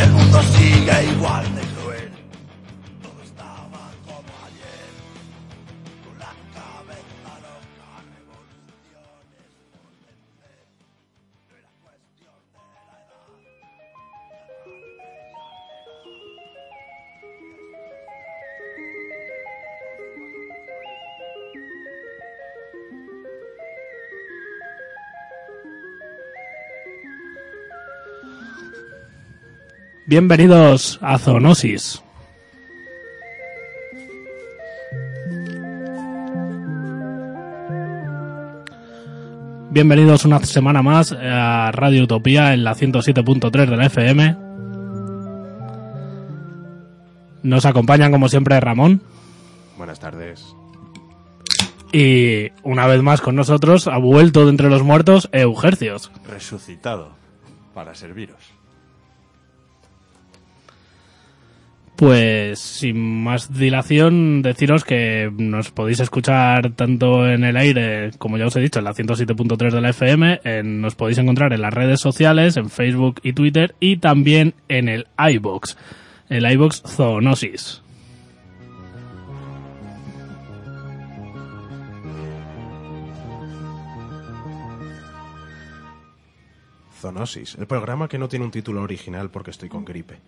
El mundo sigue igual Bienvenidos a Zoonosis. Bienvenidos una semana más a Radio Utopía en la 107.3 de la FM. Nos acompañan como siempre Ramón Buenas tardes. y una vez más con nosotros ha vuelto de entre los muertos Eugercios. Resucitado para serviros. Pues sin más dilación, deciros que nos podéis escuchar tanto en el aire, como ya os he dicho, en la 107.3 de la FM, en- nos podéis encontrar en las redes sociales, en Facebook y Twitter, y también en el iBox, el iBox Zoonosis. Zoonosis, el programa que no tiene un título original porque estoy con gripe.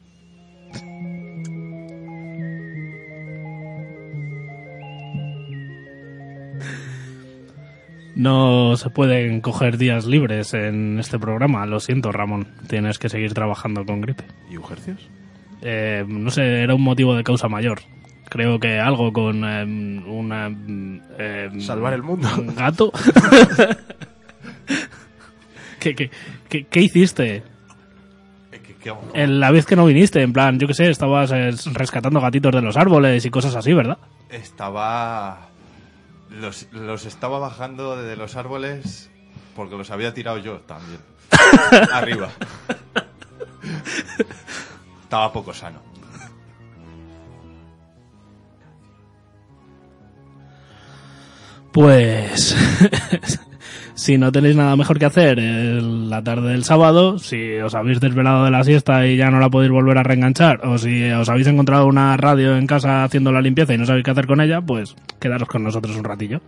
No se pueden coger días libres en este programa, lo siento Ramón, tienes que seguir trabajando con gripe. ¿Y Ujercios? Eh, no sé, era un motivo de causa mayor. Creo que algo con eh, una... eh, Salvar el mundo. ¿Un gato? ¿Qué, qué, qué, qué hiciste? En la vez que no viniste, en plan, yo qué sé, estabas eh, rescatando gatitos de los árboles y cosas así, ¿verdad? Estaba. Los, los estaba bajando de los árboles porque los había tirado yo también. Arriba. Estaba poco sano. Pues si no tenéis nada mejor que hacer la tarde del sábado, si os habéis desvelado de la siesta y ya no la podéis volver a reenganchar, o si os habéis encontrado una radio en casa haciendo la limpieza y no sabéis qué hacer con ella, pues quedaros con nosotros un ratillo.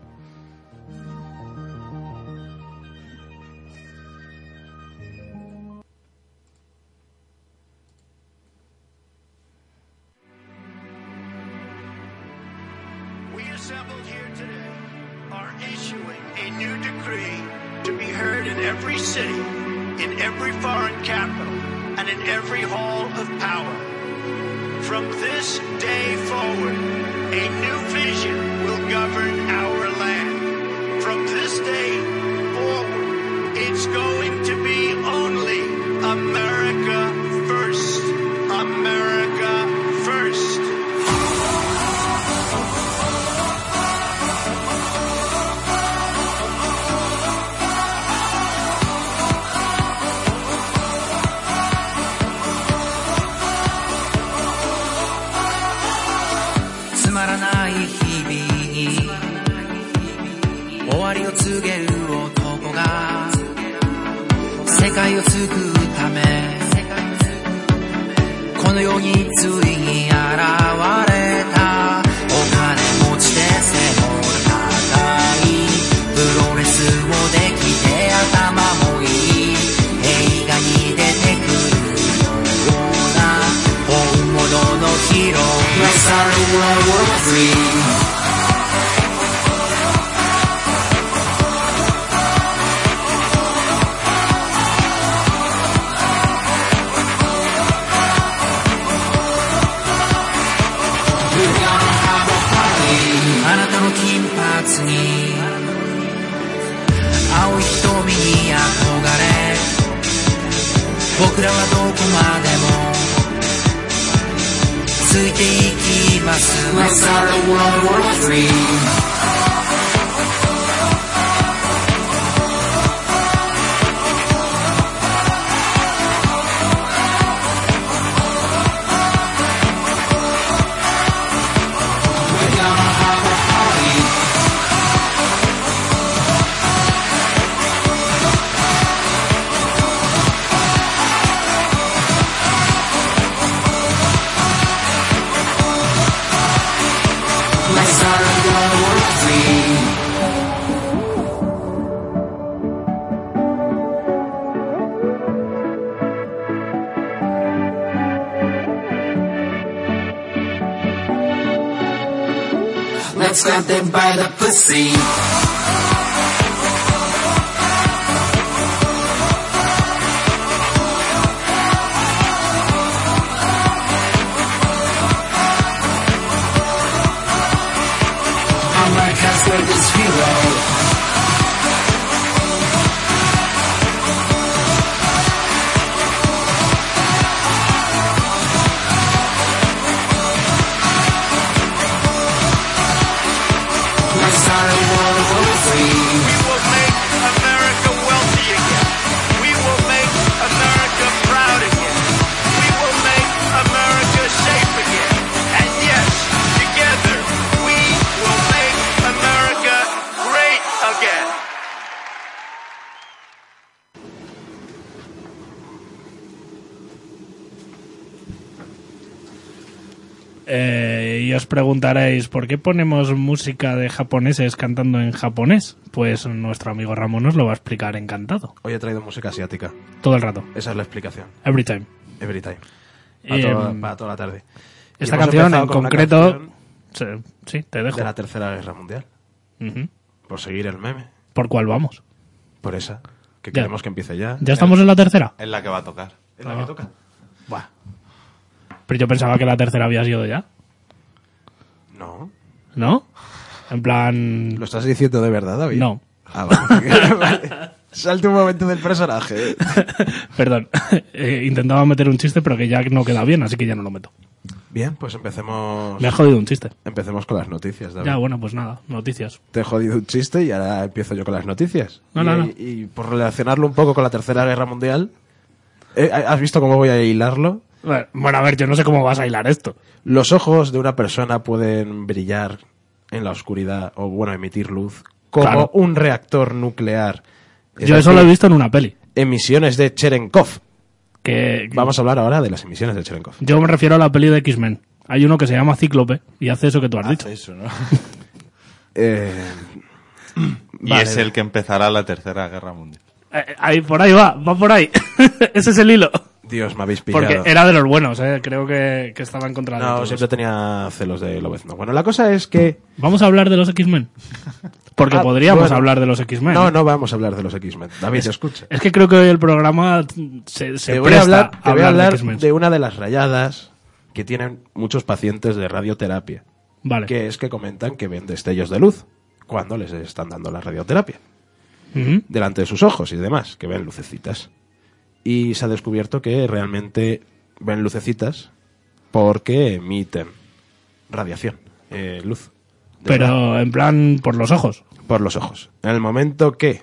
Let's grab them by the pussy. Preguntaréis, ¿por qué ponemos música de japoneses cantando en japonés? Pues nuestro amigo Ramón nos lo va a explicar encantado. Hoy he traído música asiática. Todo el rato. Esa es la explicación. Every time. Every time. Para, Y, toda, em, para toda la tarde. Esta canción en concreto... canción Sí, te dejo. De la Tercera Guerra Mundial. Por seguir el meme. ¿Por cuál vamos? Por esa. Que Ya. queremos que empiece ya. ¿Ya estamos en la tercera? Es la que va a tocar. ¿Es la que toca? Buah. Pero yo pensaba que la tercera había sido ya. No. ¿No? En plan... ¿Lo estás diciendo de verdad, David? No. Ah, vale. Vale. Salte un momento del personaje. Perdón. Eh, intentaba meter un chiste, pero que ya no queda bien, así que ya no lo meto. Bien, pues empecemos. Me ha jodido un chiste. Empecemos con las noticias, David. Ya, bueno, pues nada, noticias. Te he jodido un chiste y ahora empiezo yo con las noticias. No, y, no, no. y por relacionarlo un poco con la Tercera Guerra Mundial, eh, ¿has visto cómo voy a hilarlo? Bueno, a ver, yo no sé cómo vas a hilar esto. Los ojos de una persona pueden brillar en la oscuridad o, bueno, emitir luz como Claro. un reactor nuclear. Es Yo eso lo he visto en una peli. Emisiones de Cherenkov. Que Vamos a hablar ahora de las emisiones de Cherenkov. Yo me refiero a la peli de X-Men. Hay uno que se llama Cíclope y hace eso que tú has dicho. Eso, ¿no? Eh, y Vale. es el que empezará la tercera guerra mundial. Eh, ahí, por ahí va, va por ahí. Ese es el hilo. Dios, me habéis pillado. Porque era de los buenos, eh. creo que, que estaba en contra de No, todos. siempre tenía celos de Lobezno. Bueno, la cosa es que... Vamos a hablar de los X-Men. Porque Ah, podríamos bueno. hablar de los X-Men. No, no vamos a hablar de los X-Men. David, escucha. Es que creo que hoy el programa se, se Te voy presta a hablar, te voy a hablar de una de las rayadas que tienen muchos pacientes de radioterapia. Vale. Que es que comentan que ven destellos de luz cuando les están dando la radioterapia. Delante de sus ojos y demás, que ven lucecitas. Y se ha descubierto que realmente ven lucecitas porque emiten radiación, eh, luz. verdad. Pero en plan por los ojos. por los ojos. En el momento que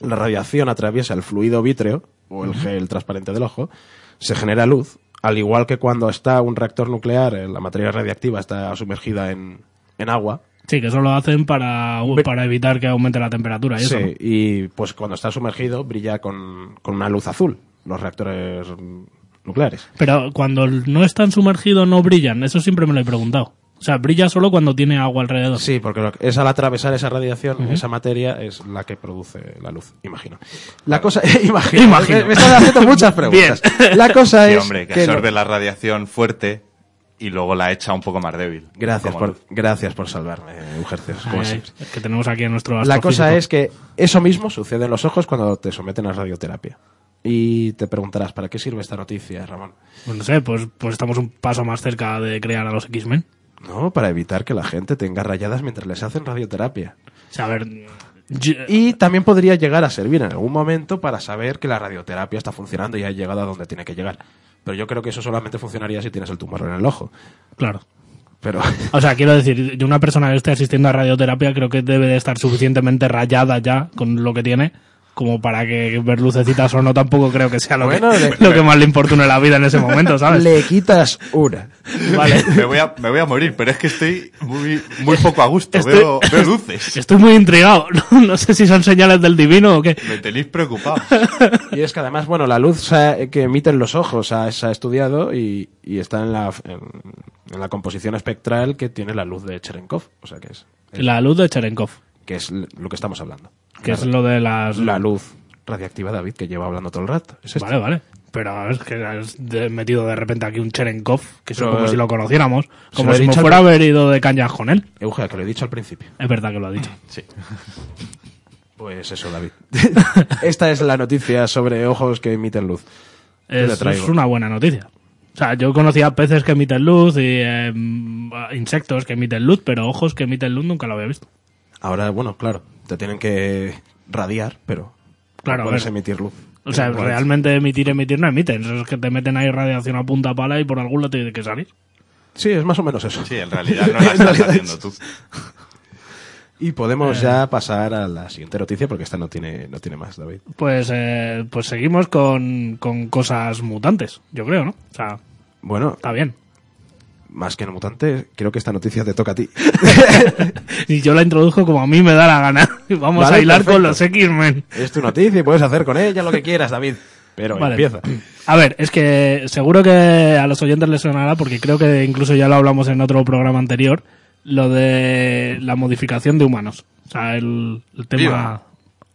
la radiación atraviesa el fluido vítreo o el gel transparente del ojo, se genera luz, al igual que cuando está un reactor nuclear, eh, la materia radiactiva está sumergida en, en agua. Sí, que eso lo hacen para, para evitar que aumente la temperatura y Sí, eso. ¿no? y pues cuando está sumergido brilla con, con una luz azul, los reactores nucleares. Pero cuando no están sumergidos no brillan. Eso siempre me lo he preguntado. O sea, brilla solo cuando tiene agua alrededor. Sí, porque es al atravesar esa radiación, esa materia es la que produce la luz, imagino. La cosa, imagino, Imagino. Me, me están haciendo muchas preguntas. La cosa Sí, es hombre, que, que lo- absorbe la radiación fuerte y luego la echa un poco más débil. Gracias por, luz. gracias por salvarme, Ujercias, como Ay, siempre. es que tenemos aquí a nuestro La cosa es que eso mismo sucede en los ojos cuando te someten a radioterapia. Y te preguntarás, ¿para qué sirve esta noticia, Ramón? Pues no sé, pues, pues estamos un paso más cerca de crear a los X-Men. No, para evitar que la gente tenga rayadas mientras les hacen radioterapia. O sea, a ver, Yo- Y también podría llegar a servir en algún momento para saber que la radioterapia está funcionando y ha llegado a donde tiene que llegar. Pero yo creo que eso solamente funcionaría si tienes el tumor en el ojo. Claro. Pero O sea, quiero decir, yo una persona que esté asistiendo a radioterapia creo que debe de estar suficientemente rayada ya con lo que tiene como para que ver lucecitas o no tampoco creo que sea lo, Bueno, que, le- lo que más le importune la vida en ese momento, ¿sabes? le quitas una. Vale. Me voy, a, me voy a morir, pero es que estoy muy, muy poco a gusto. Estoy- Veo, veo luces. Estoy muy intrigado. No, no sé si son señales del divino o qué. Me tenéis preocupado. Y es que además, bueno, la luz que emiten los ojos se ha, se ha estudiado y, y está en la, en, en la composición espectral que tiene la luz de Cherenkov. O sea, que es, es- La luz de Cherenkov, que es lo que estamos hablando. que La- es lo de las... la luz radiactiva, David, que lleva hablando todo el rato. Es. Vale, vale. Pero es que has metido de repente aquí un Cherenkov, que es como si lo conociéramos, como si me al fuera haber ido de cañas con él. Eugenia, que lo he dicho al principio. Es verdad que lo ha dicho. Sí. Pues eso, David. Esta es la noticia sobre ojos que emiten luz. Es una buena noticia. O sea, yo conocía peces que emiten luz y eh, insectos que emiten luz, pero ojos que emiten luz nunca lo había visto. Ahora, bueno, claro, te tienen que radiar, pero Claro, no puedes ver. emitir luz. O sea, realmente emitir, emitir no emiten. Eso es que te meten ahí radiación a punta pala y por algún lado tiene que salir. Sí, es más o menos eso. Sí, en realidad no la estás haciendo tú. Y podemos Eh. ya pasar a la siguiente noticia porque esta no tiene, no tiene más, David. Pues, eh, pues seguimos con, con cosas mutantes, yo creo, ¿no? O sea, Bueno, está bien. Más que en mutante, creo que esta noticia te toca a ti. Y yo la introdujo como a mí me da la gana. Vamos Vale, a hilar perfecto. con los X-Men. es tu noticia y puedes hacer con ella lo que quieras, David. Pero Vale. empieza. A ver, es que seguro que a los oyentes les sonará, porque creo que incluso ya lo hablamos en otro programa anterior, lo de la modificación de humanos. O sea, el, el tema Viva.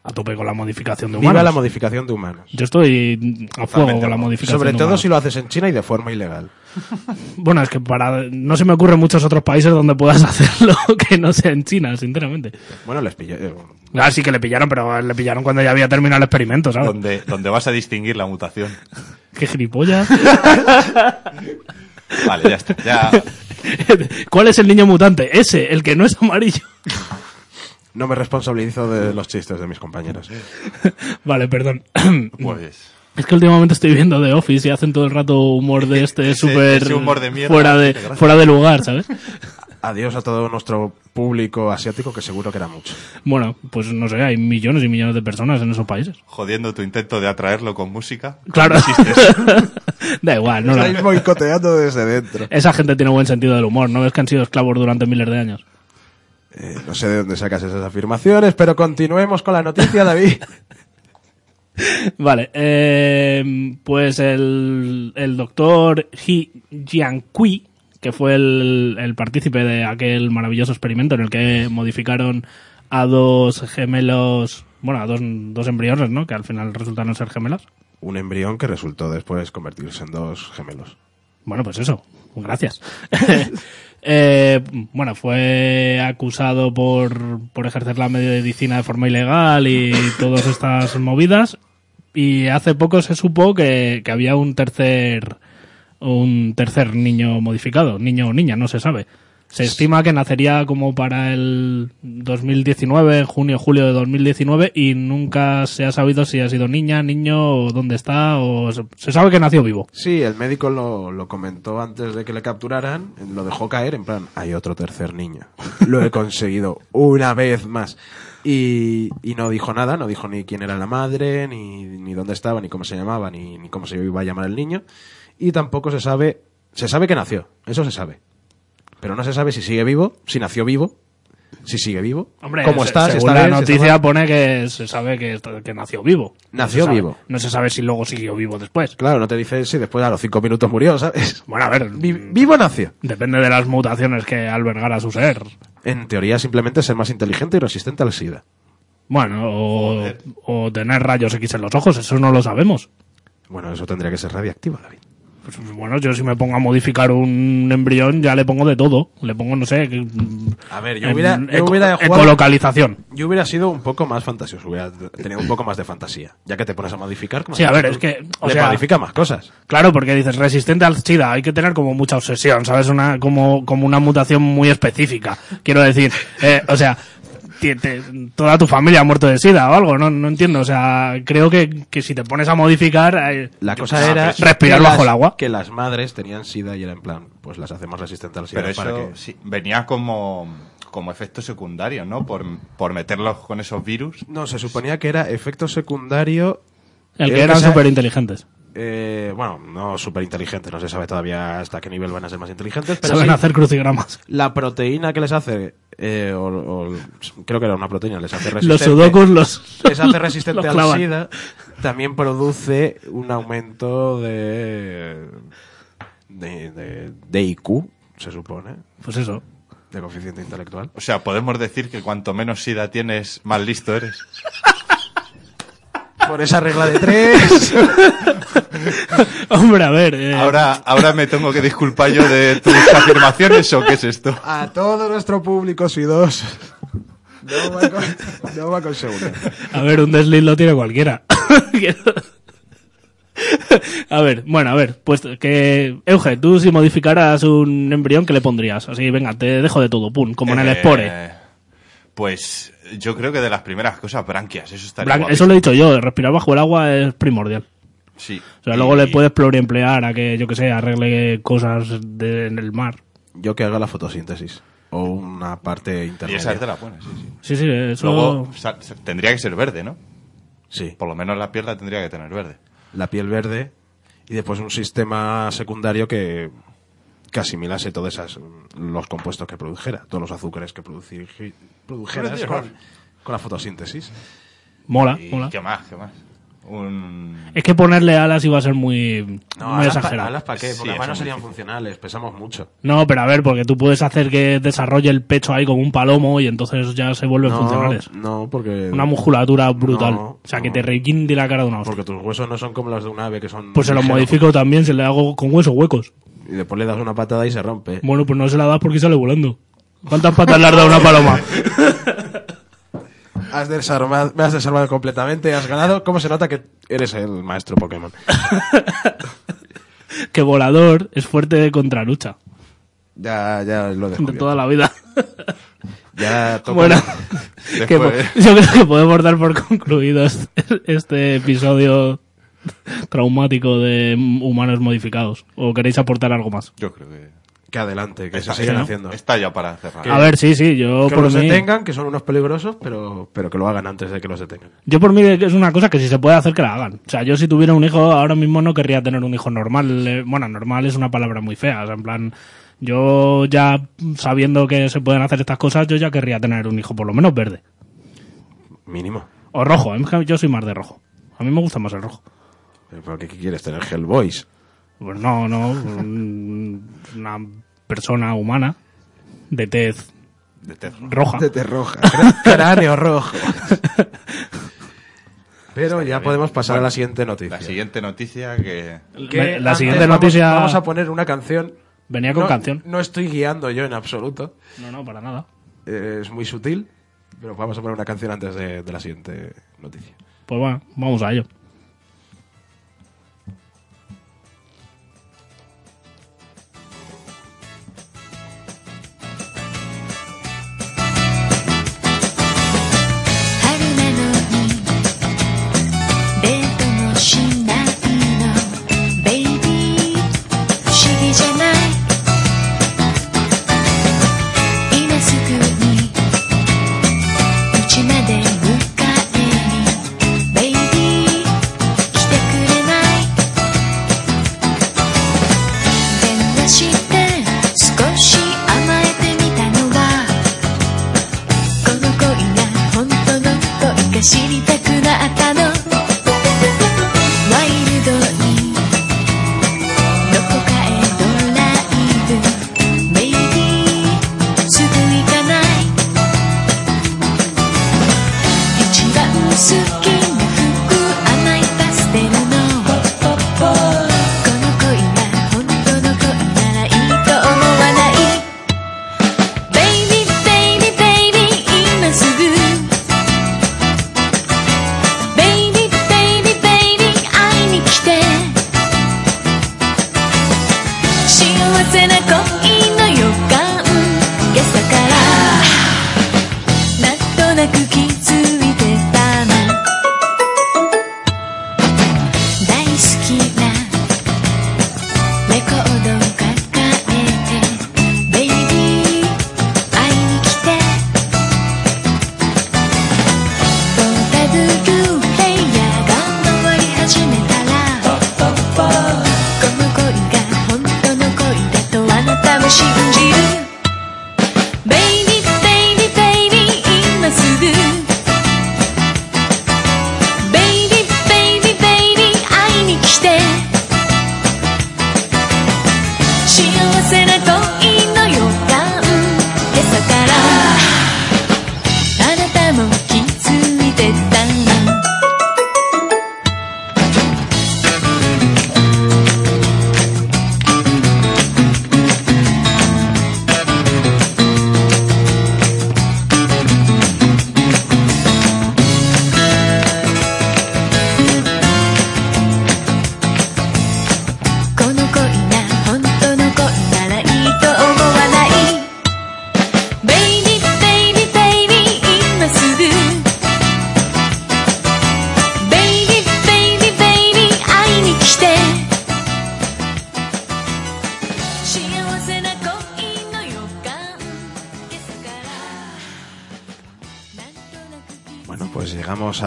A tope con la modificación de humanos. Viva la modificación de humanos. Yo estoy a fuego con la modificación Sobre de todo humanos. si lo haces en China y de forma ilegal. Bueno, es que para no se me ocurren muchos otros países donde puedas hacerlo que no sea en China, sinceramente. Bueno, les pillé. eh, Ah, sí que le pillaron, pero le pillaron cuando ya había terminado el experimento, ¿sabes? Donde, donde vas a distinguir la mutación. Qué gilipollas. Vale, ya está. Ya, ¿Cuál es el niño mutante? Ese, el que no es amarillo. No me responsabilizo de los chistes de mis compañeros. Vale, perdón. pues. Es que últimamente estoy viendo The Office y hacen todo el rato humor de este súper ese humor de mierda, fuera de fuera de lugar, ¿sabes? Adiós a todo nuestro público asiático, que seguro que era mucho. Bueno, pues no sé, hay millones y millones de personas en esos países. Jodiendo tu intento de atraerlo con música. Claro. da igual, no Estáis boicoteando desde dentro. Esa gente tiene buen sentido del humor, ¿no ves que han sido esclavos durante miles de años? Eh, no sé de dónde sacas esas afirmaciones, pero continuemos con la noticia, David. Vale, eh, pues el, el doctor He Jiankui, que fue el, el partícipe de aquel maravilloso experimento en el que modificaron a dos gemelos, bueno, a dos, dos embriones, ¿no? Que al final resultaron ser gemelos. Un embrión que resultó después convertirse en dos gemelos. Bueno, pues eso, gracias. Eh, bueno, fue acusado por, por ejercer la medicina de forma ilegal y todas estas movidas. Y hace poco se supo que, que había un tercer un tercer niño modificado, niño o niña, no se sabe. Se estima que nacería como para el 2019, junio, julio de 2019, y nunca se ha sabido si ha sido niña, niño, o dónde está, o se, sabe que nació vivo. Sí, el médico lo, lo comentó antes de que le capturaran, lo dejó caer en plan, hay otro tercer niño. Lo he conseguido una vez más. Y, y no dijo nada, no dijo ni quién era la madre, ni, ni dónde estaba, ni cómo se llamaba, ni, ni cómo se iba a llamar el niño. Y tampoco se sabe, se sabe que nació, eso se sabe. Pero no se sabe si sigue vivo, si nació vivo, si sigue vivo, Hombre, cómo se- está, si está la bien, si está noticia pone que se sabe que, que nació vivo. Nació sabe- vivo. No se sabe si luego siguió vivo después. Claro, no te dice si después a los cinco minutos murió, ¿sabes? Bueno, a ver, Vi- vivo nació. depende de las mutaciones que albergara su ser. En teoría, simplemente ser más inteligente y resistente al SIDA. Bueno, o, o tener rayos X en los ojos, eso no lo sabemos. Bueno, eso tendría que ser radiactivo, David. Pues, bueno, yo si me pongo a modificar un embrión ya le pongo de todo. Le pongo, no sé, que- A ver, yo hubiera, yo eco- hubiera jugado- ecolocalización. yo hubiera sido un poco más fantasioso, hubiera tenido un poco más de fantasía. Ya que te pones a modificar, como Sí, a ver, es que, o le sea- modifica más cosas. Claro, porque dices resistente al SIDA, hay que tener como mucha obsesión, ¿sabes? Una, como, como una mutación muy específica. Quiero decir, eh, o sea, toda tu familia ha muerto de sida o algo, no, no entiendo. O sea, creo que, que si te pones a modificar, eh, La cosa ah, era pero- Respirar bajo las- el agua. Que las madres tenían sida y era en plan, pues las hacemos resistentes al sida Pero para eso que... sí, venía como, como efecto secundario, ¿no? Por, por meterlos con esos virus. No, se suponía que era efecto secundario el que eran súper inteligentes. Eh, bueno, no súper inteligentes, no se sabe todavía hasta qué nivel van a ser más inteligentes, pero Saben sí, hacer crucigramas. la proteína que les hace, eh, o, o- creo que era una proteína, les hace resistente, Los sudokus los, les hace resistente los al. SIDA, también produce un aumento de, de, de, de IQ, se supone, Pues eso. de coeficiente intelectual. O sea, podemos decir que cuanto menos sida tienes, más listo eres. Por esa regla de tres. Hombre, a ver. eh, Ahora, ahora me tengo que disculpar yo de tus afirmaciones o qué es esto. A todo nuestro público SIDOS. No va con, no va con seguridad. A ver, un desliz lo tiene cualquiera. a ver, bueno, a ver, pues que, Euge, tú si modificaras un embrión, ¿qué le pondrías? Así, venga, te dejo de todo, pum, como en el Eh, Spore. Pues yo creo que de las primeras cosas, branquias, eso estaría guapo. Eso lo he dicho yo, respirar bajo el agua es primordial. Sí. O sea, Y- luego le puedes pluriemplear a que, yo que sé, arregle cosas de- en el mar. Yo que haga la fotosíntesis. O una parte Y intermedia. esa es de la buena, sí, sí. Sí, sí, eso... Luego tendría que ser verde, ¿no? Sí. Por lo menos la piel la tendría que tener verde. La piel verde. Y después un sistema secundario que, que asimilase todos esas, los compuestos que produjera. Todos los azúcares que produci- produjeras con, con la fotosíntesis. Mola, ¿Y mola. qué más? ¿Qué más? Un... Es que ponerle alas iba a ser muy, muy alas pa- exagerado. alas para qué, Sí, porque además no serían funcionales, pesamos mucho. No, pero a ver, porque tú puedes hacer que desarrolle el pecho ahí como un palomo y entonces ya se vuelven No, funcionales. no, porque... Una musculatura brutal. No, o sea, que no. te requinde la cara de una hostia. Porque tus huesos no son como los de un ave que son... Pues se los modifico también, se le hago con huesos huecos. Y después le das una patada y se rompe. Bueno, pues no se la das porque sale volando. ¿Cuántas patas le has dado a una paloma? Has desarmado, me has desarmado completamente, has ganado. ¿Cómo se nota que eres el maestro Pokémon? que volador es fuerte de contralucha. Ya, ya lo dejo. De toda la vida. Ya toca- Bueno, que yo creo que podemos dar por concluido este, este episodio traumático de humanos modificados. ¿O queréis aportar algo más? Yo creo que... Que adelante, que Está, se sigan ¿no? haciendo. Está ya para cerrar. A ver, sí, sí, yo que por los mí... detengan, que son unos peligrosos, pero, pero que lo hagan antes de que los detengan. Yo por mí es una cosa que si se puede hacer que la hagan. O sea, yo si tuviera un hijo ahora mismo no querría tener un hijo normal. Eh, Bueno, normal es una palabra muy fea. O sea, en plan, yo ya sabiendo que se pueden hacer estas cosas, yo ya querría tener un hijo por lo menos verde. Mínimo. O rojo, que yo soy más de rojo. A mí me gusta más el rojo. ¿Pero qué, qué quieres tener? Hellboys. Pues no, no. un- Una persona humana de tez De terror. roja. De roja. Cra- Cráneo rojo. Pero ya podemos pasar a la siguiente noticia. La siguiente noticia que... Que La antes siguiente vamos- noticia Vamos a poner una canción. venía con no, canción. No estoy guiando yo en absoluto. No, no, para nada. Eh, es muy sutil. Pero vamos a poner una canción antes de, de la siguiente noticia. Pues bueno, vamos a ello.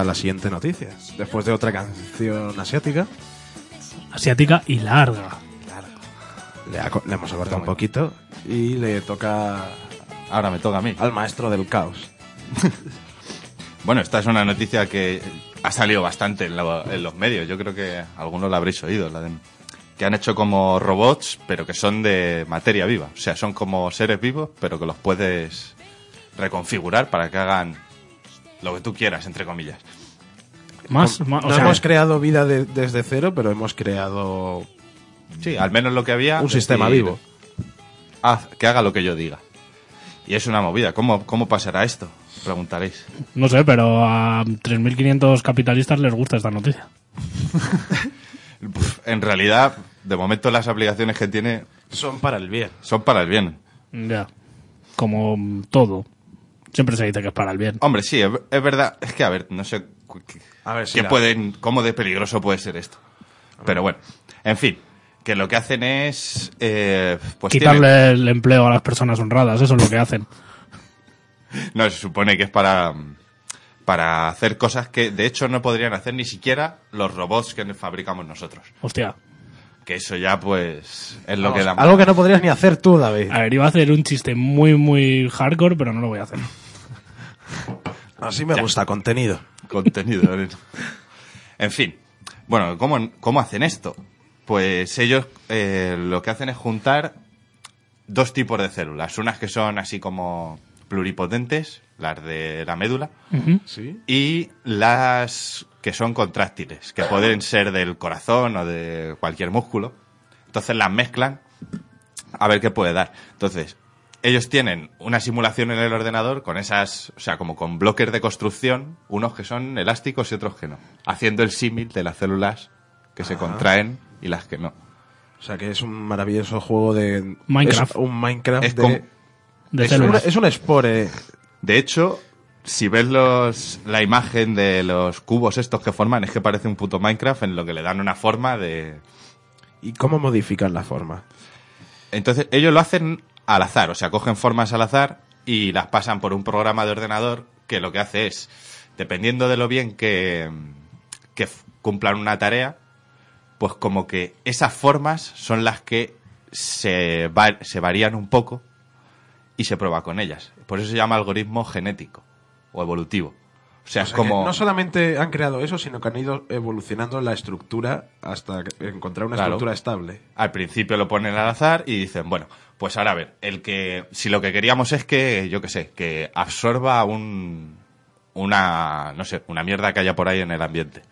A la siguiente noticia. Después de otra canción asiática, Asiática y larga. le, ha le hemos acortado un poquito y le toca Ahora me toca a mí. al maestro del caos. Bueno, esta es una noticia que ha salido bastante en, lo- en los medios. Yo creo que algunos la habréis oído. La de- que han hecho como robots, pero que son de materia viva. O sea, son como seres vivos, pero que los puedes reconfigurar para que hagan lo que tú quieras, entre comillas. Más, más- o no sea, hemos creado vida de- desde cero, pero hemos creado Sí, al menos lo que había. un sistema decir, vivo. Haz que haga lo que yo diga. Y es una movida. ¿Cómo, cómo pasará esto? Preguntaréis. no sé, pero a 3.500 capitalistas les gusta esta noticia. En realidad, de momento las aplicaciones que tiene Son para el bien. son para el bien. Ya. Como todo. Siempre se dice que es para el bien. Hombre, sí, es, es verdad. Es que, a ver, no sé A ver si qué la- pueden, cómo de peligroso puede ser esto. Pero bueno, en fin, que lo que hacen es, eh, pues Quitarle tienen- el empleo a las personas honradas, eso es lo que hacen. no se supone que es para para hacer cosas que de hecho no podrían hacer ni siquiera los robots que fabricamos nosotros. Hostia. Que eso ya pues es lo Vamos, que da algo que no podrías ni hacer tú, David. A ver, iba a hacer un chiste muy, muy hardcore, pero no lo voy a hacer. Así me gusta, contenido. contenido. en fin, bueno, ¿cómo, cómo hacen esto? Pues ellos eh, lo que hacen es juntar dos tipos de células. Unas que son así como pluripotentes, las de la médula, ¿Sí? y las que son contráctiles, que pueden ser del corazón o de cualquier músculo. Entonces las mezclan a ver qué puede dar. Entonces, ellos tienen una simulación en el ordenador con esas, o sea, como con bloques de construcción, unos que son elásticos y otros que no, haciendo el símil de las células que se contraen y las que no. O sea que es un maravilloso juego de... Minecraft. Es un Minecraft Es de... De Es una- células. es un Spore. De hecho, si ves los, la imagen de los cubos estos que forman, es que parece un puto Minecraft en lo que le dan una forma de, ¿Y cómo modifican la forma? Entonces, ellos lo hacen al azar, o sea, cogen formas al azar y las pasan por un programa de ordenador que lo que hace es, dependiendo de lo bien que, cumplan una tarea, pues como que esas formas son las que se, se varían un poco y se prueba con ellas. Por eso se llama algoritmo genético o evolutivo. O sea, O es sea como... que no solamente han creado eso, sino que han ido evolucionando la estructura hasta encontrar una Claro. estructura estable. Al principio lo ponen al azar y dicen, bueno, pues ahora a ver, el que si lo que queríamos es que, yo qué sé, que absorba un una no sé, una mierda que haya por ahí en el ambiente.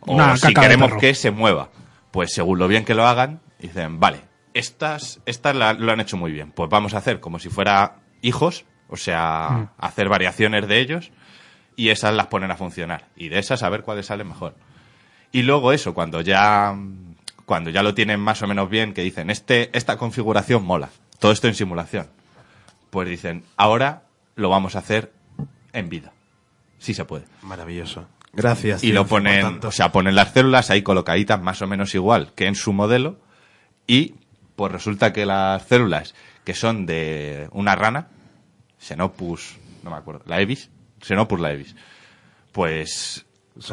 O Una si queremos que se mueva, pues según lo bien que lo hagan, dicen, vale, estas estas la- lo han hecho muy bien, pues vamos a hacer como si fuera hijos, o sea, Mm. hacer variaciones de ellos y esas las ponen a funcionar y de esas a ver cuáles salen mejor. Y luego eso, cuando ya cuando ya lo tienen más o menos bien, que dicen, este, esta configuración mola, todo esto en simulación, pues dicen, ahora lo vamos a hacer en vida. Sí se puede. Maravilloso. Gracias. Y lo ponen, o sea, ponen las células ahí colocaditas más o menos igual que en su modelo y pues resulta que las células que son de una rana, Xenopus, no me acuerdo, la Evis, Xenopus la Evis, pues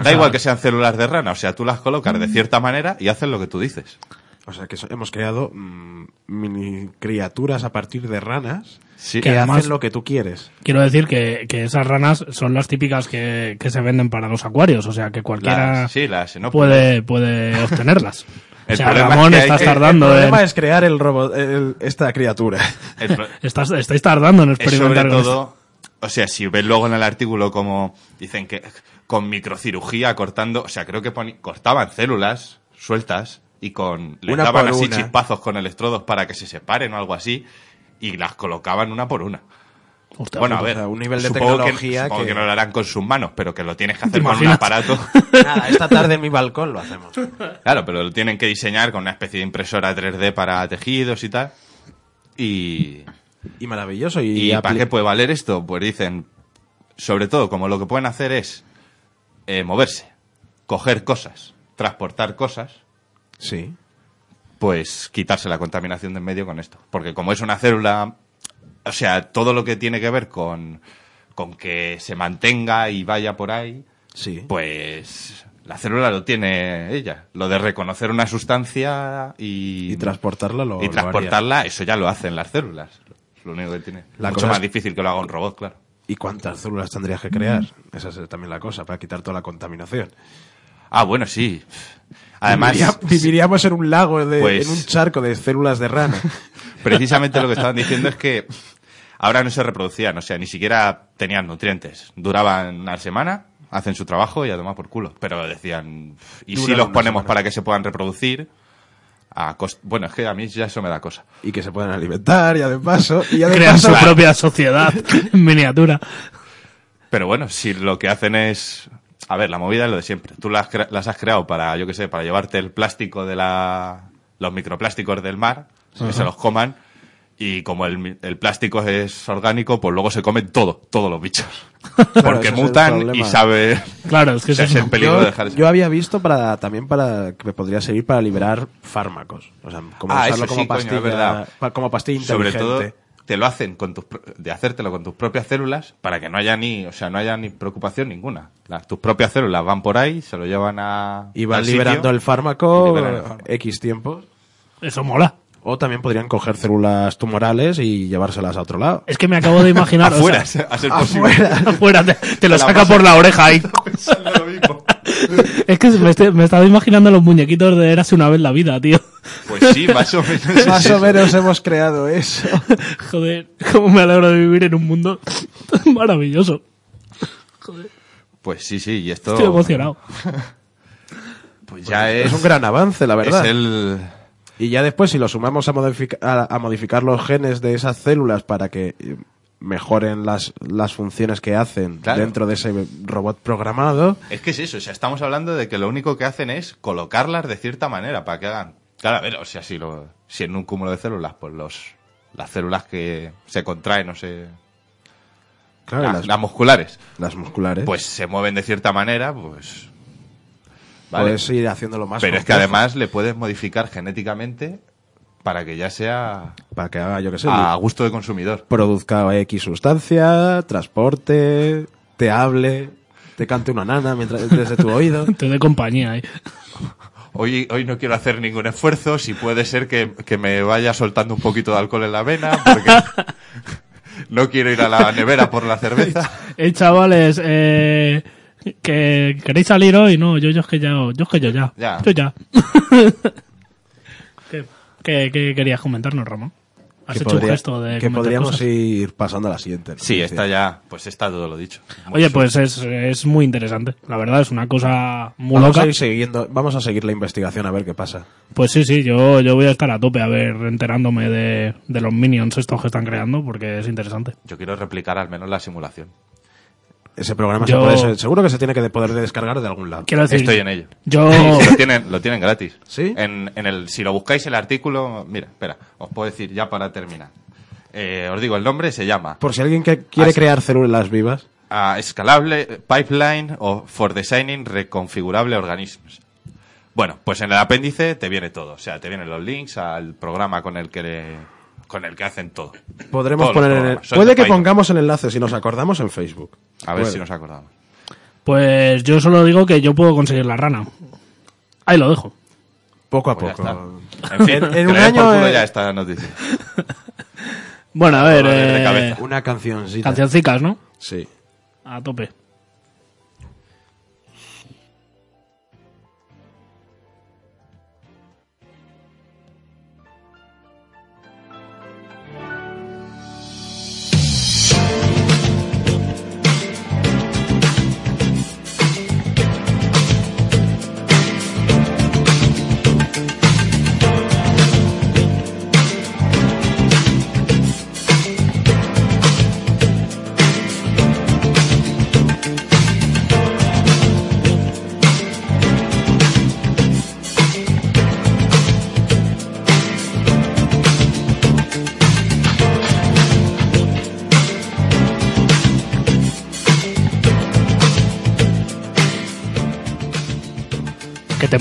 da igual que sean células de rana, o sea, tú las colocas de cierta manera y hacen lo que tú dices. O sea que hemos creado mm, mini criaturas a partir de ranas Sí. que Que además- hacen lo que tú quieres. Quiero decir que, que esas ranas son las típicas que, que se venden para los acuarios, o sea que cualquiera Las- sí, las Xenopus. puede, puede obtenerlas. El o sea, problema es que estás que- tardando el en... problema es crear el robot, el- esta criatura. El pro- Estás, estáis tardando en es experimentar sobre con esto. todo, o sea, si ves luego en el artículo como dicen que con microcirugía cortando, o sea, creo que poni- cortaban células sueltas y con les Una daban así una. chispazos con electrodos para que se separen o algo así y las colocaban una por una. Hostia, bueno, a puta. ver, o sea, un nivel de supongo que- tecnología supongo que- que... no lo harán con sus manos, pero que lo tienes que ¿Te hacer con un aparato. Nada, esta tarde en mi balcón lo hacemos. Claro, pero lo tienen que diseñar con una especie de impresora 3D para tejidos y tal. Y, Y maravilloso. Y, ¿Y para qué puede valer esto? Pues dicen, sobre todo, como lo que pueden hacer es eh, moverse, coger cosas, transportar cosas, Sí. pues quitarse la contaminación del medio con esto. Porque como es una célula, o sea, todo lo que tiene que ver con, con que se mantenga y vaya por ahí, Sí. pues la célula lo tiene ella. Lo de reconocer una sustancia y, Y transportarla lo y lo transportarla, eso ya lo hacen las células. Lo único que tiene. La Mucho cosa más es- difícil que lo haga un robot, claro. ¿Y cuántas células tendrías que crear? Esa es también la cosa, para quitar toda la contaminación. Ah, bueno, sí. Además, Viviría- viviríamos en un lago, de, Pues- en un charco de células de rana. precisamente lo que estaban diciendo es que ahora no se reproducían, o sea, ni siquiera tenían nutrientes. Duraban una semana, hacen su trabajo y a tomar por culo. Pero decían, ¿y si los ponemos semana. para que se puedan reproducir? A cost- bueno, es que a mí ya eso me da cosa. y que se puedan alimentar, ya de paso. Y ya de Crean paso, su propia sociedad en miniatura. Pero bueno, si lo que hacen es... A ver, la movida es lo de siempre. Tú las, cre- las has creado para, yo qué sé, para llevarte el plástico de la... los microplásticos del mar, que se los coman, y como el, el plástico es orgánico, pues luego se comen todo, todos los bichos. Porque mutan y sabe... Claro, es que es el peligro de yo, dejar eso. yo había visto para también para que podría servir para liberar fármacos. O sea, como Ah, usarlo como sí, pastilla, es verdad. pa- como pastilla Sobre inteligente. todo, te lo hacen con tus, pro- de hacértelo con tus propias células para que no haya ni, o sea, no haya ni preocupación ninguna. Las, tus propias células van por ahí, se lo llevan a... y van liberando sitio. el fármaco, el fármaco. X tiempo. Eso mola. O también podrían coger células tumorales y llevárselas a otro lado. Es que me acabo de imaginar. o Afuera, sea, a ser posible. afuera, te, te lo saca por la oreja ahí. Pensando lo mismo. Es que me, estoy- me estaba imaginando los muñequitos de Érase una vez la vida, tío. Pues sí, más o menos. Más o menos hemos creado eso. Joder, cómo me alegro de vivir en un mundo tan maravilloso. Pues sí, sí, y esto... Estoy emocionado. Pues ya es... Es un gran avance, la verdad. Es el... Y ya después, si lo sumamos a, modifica- a, a modificar los genes de esas células para que eh, mejoren las, las funciones que hacen Claro. dentro de ese robot programado, Es que es eso, o sea, estamos hablando de que lo único que hacen es colocarlas de cierta manera para que hagan. Claro, a ver, o sea, si, lo, si en un cúmulo de células, pues los, las células que se contraen o se. claro, las, las, las musculares, las musculares, pues se mueven de cierta manera, pues. Vale. puedes ir haciéndolo más Pero es que además le puedes modificar genéticamente para que ya sea para que haga, yo que sé, a gusto de consumidor. produzca X sustancia, transporte, te hable, te cante una nana mientras desde tu oído. Te doy compañía ahí. Hoy, hoy no quiero hacer ningún esfuerzo, si puede ser que, que me vaya soltando un poquito de alcohol en la vena, porque no quiero ir a la nevera por la cerveza. Eh, chavales, eh, que queréis salir hoy, no, yo, yo es que ya, yo es que yo ya, Ya. yo ya. ¿Qué, qué, qué querías comentarnos, Ramón? Has que hecho podría- un gesto de que podríamos cosas. ir pasando a la siguiente. Sí, está ya, pues está todo lo dicho. Oye, pues es, es muy interesante. La verdad es una cosa muy Vamos loca. a ir siguiendo, vamos a seguir la investigación a ver qué pasa. Pues sí, sí, yo, yo voy a estar a tope a ver, enterándome de, de los minions estos que están creando, porque es interesante. Yo quiero replicar al menos la simulación. Ese programa Yo- se puede ser- seguro que se tiene que de- poder descargar de algún lado. Quiero decir, Estoy en ello. yo, lo tienen, lo tienen gratis. ¿Sí? En, en el, si lo buscáis el artículo, mira, espera, os puedo decir ya para terminar. Eh, os digo, el nombre se llama Por si alguien que quiere crear células vivas, ah, Escalable Pipeline o for Designing Reconfigurable Organisms. Bueno, pues en el apéndice te viene todo. O sea, te vienen los links al programa con el que, con el que hacen todo. podremos Todos poner en el- Puede de que pongamos el enlace si nos acordamos en Facebook. A ver Puede. si nos acordamos. pues yo solo digo que yo puedo conseguir la rana. Ahí lo dejo. Poco a Pues ya poco. En fin, En- un año, culo eh, ya esta noticia. Bueno, a ver, de eh, cabeza. Una cancioncita. cancioncicas, ¿no? Sí. A tope.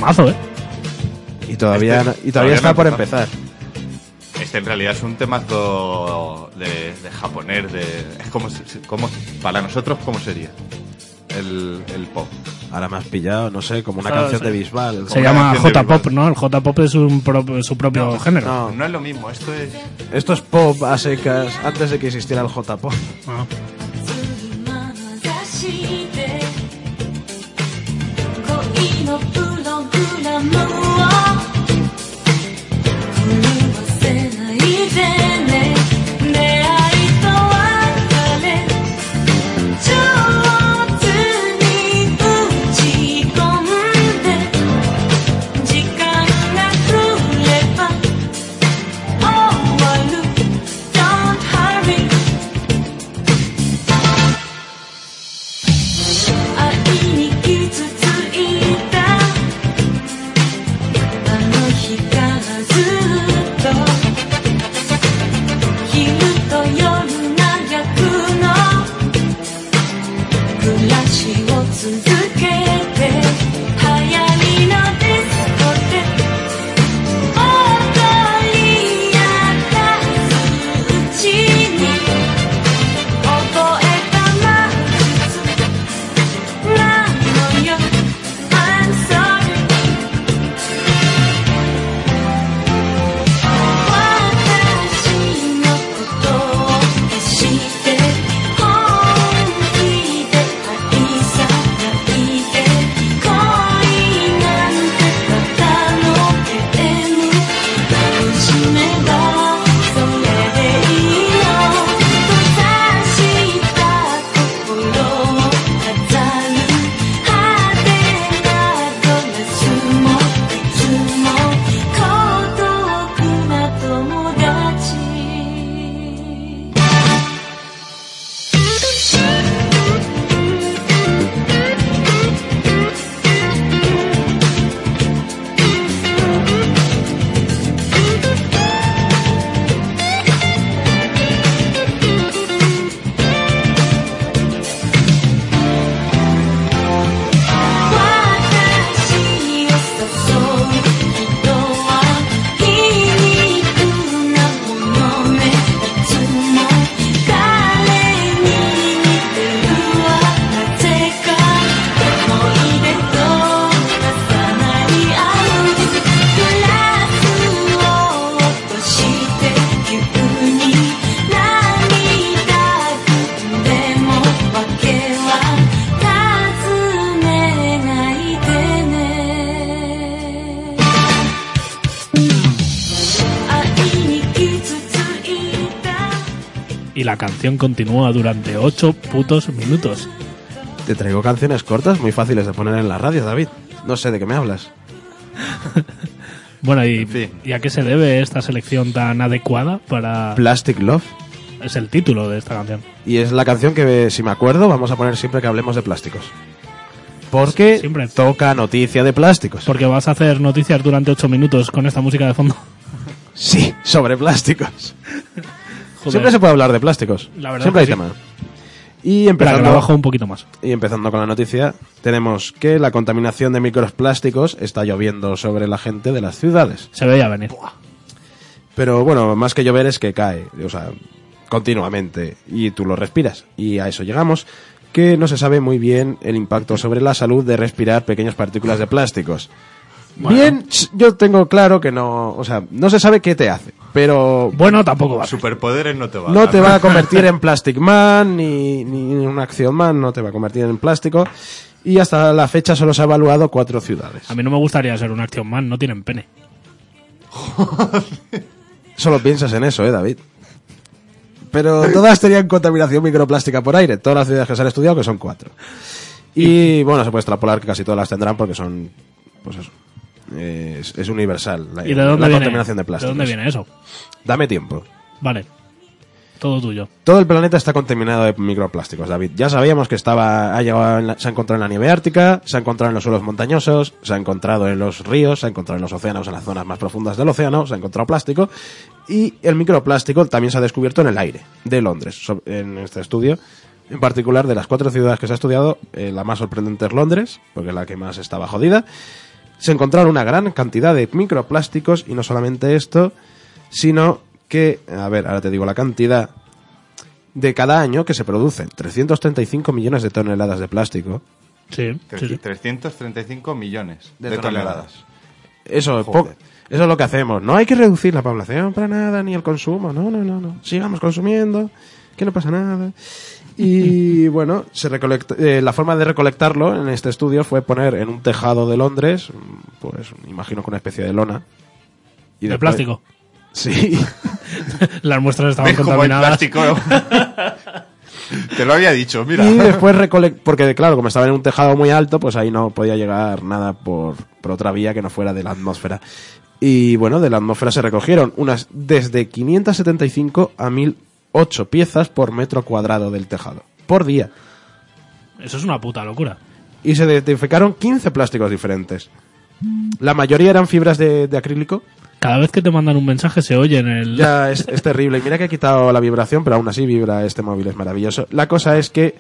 Temazo, ¿eh? Y todavía, Este- y todavía todavía está por empezar. Este en realidad es un temazo de, de japonés, de, es como, como, para nosotros, ¿cómo sería? El, el pop. Ahora me has pillado, no sé, como una canción sí. de Bisbal. Se llama J-Pop. ¿no? El J-Pop es un pro- su propio género. no. No es lo mismo, esto es... Esto es pop a secas antes de que existiera el J-pop. Ah. Canción continúa durante 8 putos minutos. Te traigo canciones cortas muy fáciles de poner en la radio, David. No sé de qué me hablas. Bueno, ¿y, fin. ¿y a qué se debe esta selección tan adecuada para...? Plastic Love. Es el título de esta canción. Y es la canción que, si me acuerdo, vamos a poner siempre que hablemos de plásticos. Porque Siempre. toca noticia de plásticos. Porque vas a hacer noticias durante 8 minutos con esta música de fondo. Sí, sobre plásticos. Joder. Siempre se puede hablar de plásticos. La verdad Siempre hay que sí. tema. Y empezando, un poquito más. y empezando con la noticia, tenemos que la contaminación de microplásticos está lloviendo sobre la gente de las ciudades. Se veía venir. Pero bueno, más que llover es que cae, o sea, continuamente, y tú lo respiras. Y a eso llegamos, que no se sabe muy bien el impacto sobre la salud de respirar pequeñas partículas de plásticos. Bien, yo tengo claro que no, o sea, no se sabe qué te hace, pero Bueno, tampoco va. Superpoderes no te va a no dar. te va a convertir en Plastic Man ni, ni en una acción man, no te va a convertir en plástico. Y hasta la fecha solo se ha evaluado cuatro ciudades. A mí no me gustaría ser un Action Man, no tienen pene. Solo piensas en eso, ¿eh, David? Pero todas tenían contaminación microplástica por aire, todas las ciudades que se han estudiado, que son cuatro. Y bueno, se puede extrapolar que casi todas las tendrán porque son, pues eso, es, es universal la, ¿Y de dónde la viene? contaminación de ¿De plásticos. dónde viene eso? Dame tiempo. Vale. Todo tuyo. Todo el planeta está contaminado de microplásticos, David. Ya sabíamos que estaba, ha llegado en la- se ha encontrado en la nieve ártica, se ha encontrado en los suelos montañosos, se ha encontrado en los ríos, se ha encontrado en los océanos, en las zonas más profundas del océano, se ha encontrado plástico. Y el microplástico también se ha descubierto en el aire de Londres, en este estudio. En particular, de las cuatro ciudades que se ha estudiado, eh, la más sorprendente es Londres, porque es la que más estaba jodida. Se encontraron una gran cantidad de microplásticos y no solamente esto, sino que, a ver, ahora te digo la cantidad, de cada año que se producen 335 millones de toneladas de plástico. Sí, sí, sí. 335 millones De de, toneladas. toneladas. Eso es, Joder. eso es lo que hacemos. No hay que reducir la población para nada, ni el consumo. No, no, no, no. Sigamos consumiendo, que no pasa nada. Y bueno, se recolecta- eh, la forma de recolectarlo en este estudio fue poner en un tejado de Londres, pues imagino con una especie de lona. Y De después- plástico. Sí. Las muestras estaban ¿Ves cómo el contaminadas. plástico? Te lo había dicho, mira. Y después recolectar, porque claro, como estaba en un tejado muy alto, pues ahí no podía llegar nada por, por otra vía que no fuera de la atmósfera. Y bueno, de la atmósfera se recogieron unas desde 575 a 1008 piezas por metro cuadrado del tejado, por día. Eso es una puta locura. Y se identificaron 15 plásticos diferentes. La mayoría eran fibras de, de acrílico. Cada vez que te mandan un mensaje se oye en el... Ya es, es terrible. Y mira que he quitado la vibración, pero aún así vibra este móvil, es maravilloso. La cosa es que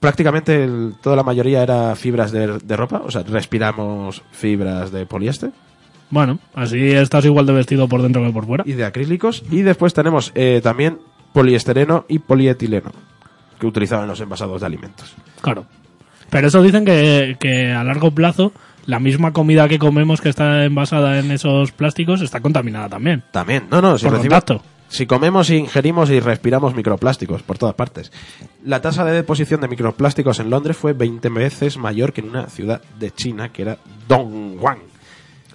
prácticamente el- toda la mayoría era fibras de, de ropa, o sea, respiramos fibras de poliéster Bueno, así estás igual de vestido por dentro que por fuera. y de acrílicos. Y después tenemos eh, también poliestereno y polietileno, que utilizaban en los envasados de alimentos. Claro. Pero eso dicen que, que a largo plazo la misma comida que comemos que está envasada en esos plásticos está contaminada también. También, no, no, si Por recibimos- contacto. Si comemos, ingerimos y respiramos microplásticos por todas partes. La tasa de deposición de microplásticos en Londres fue 20 veces mayor que en una ciudad de China que era Dongguan.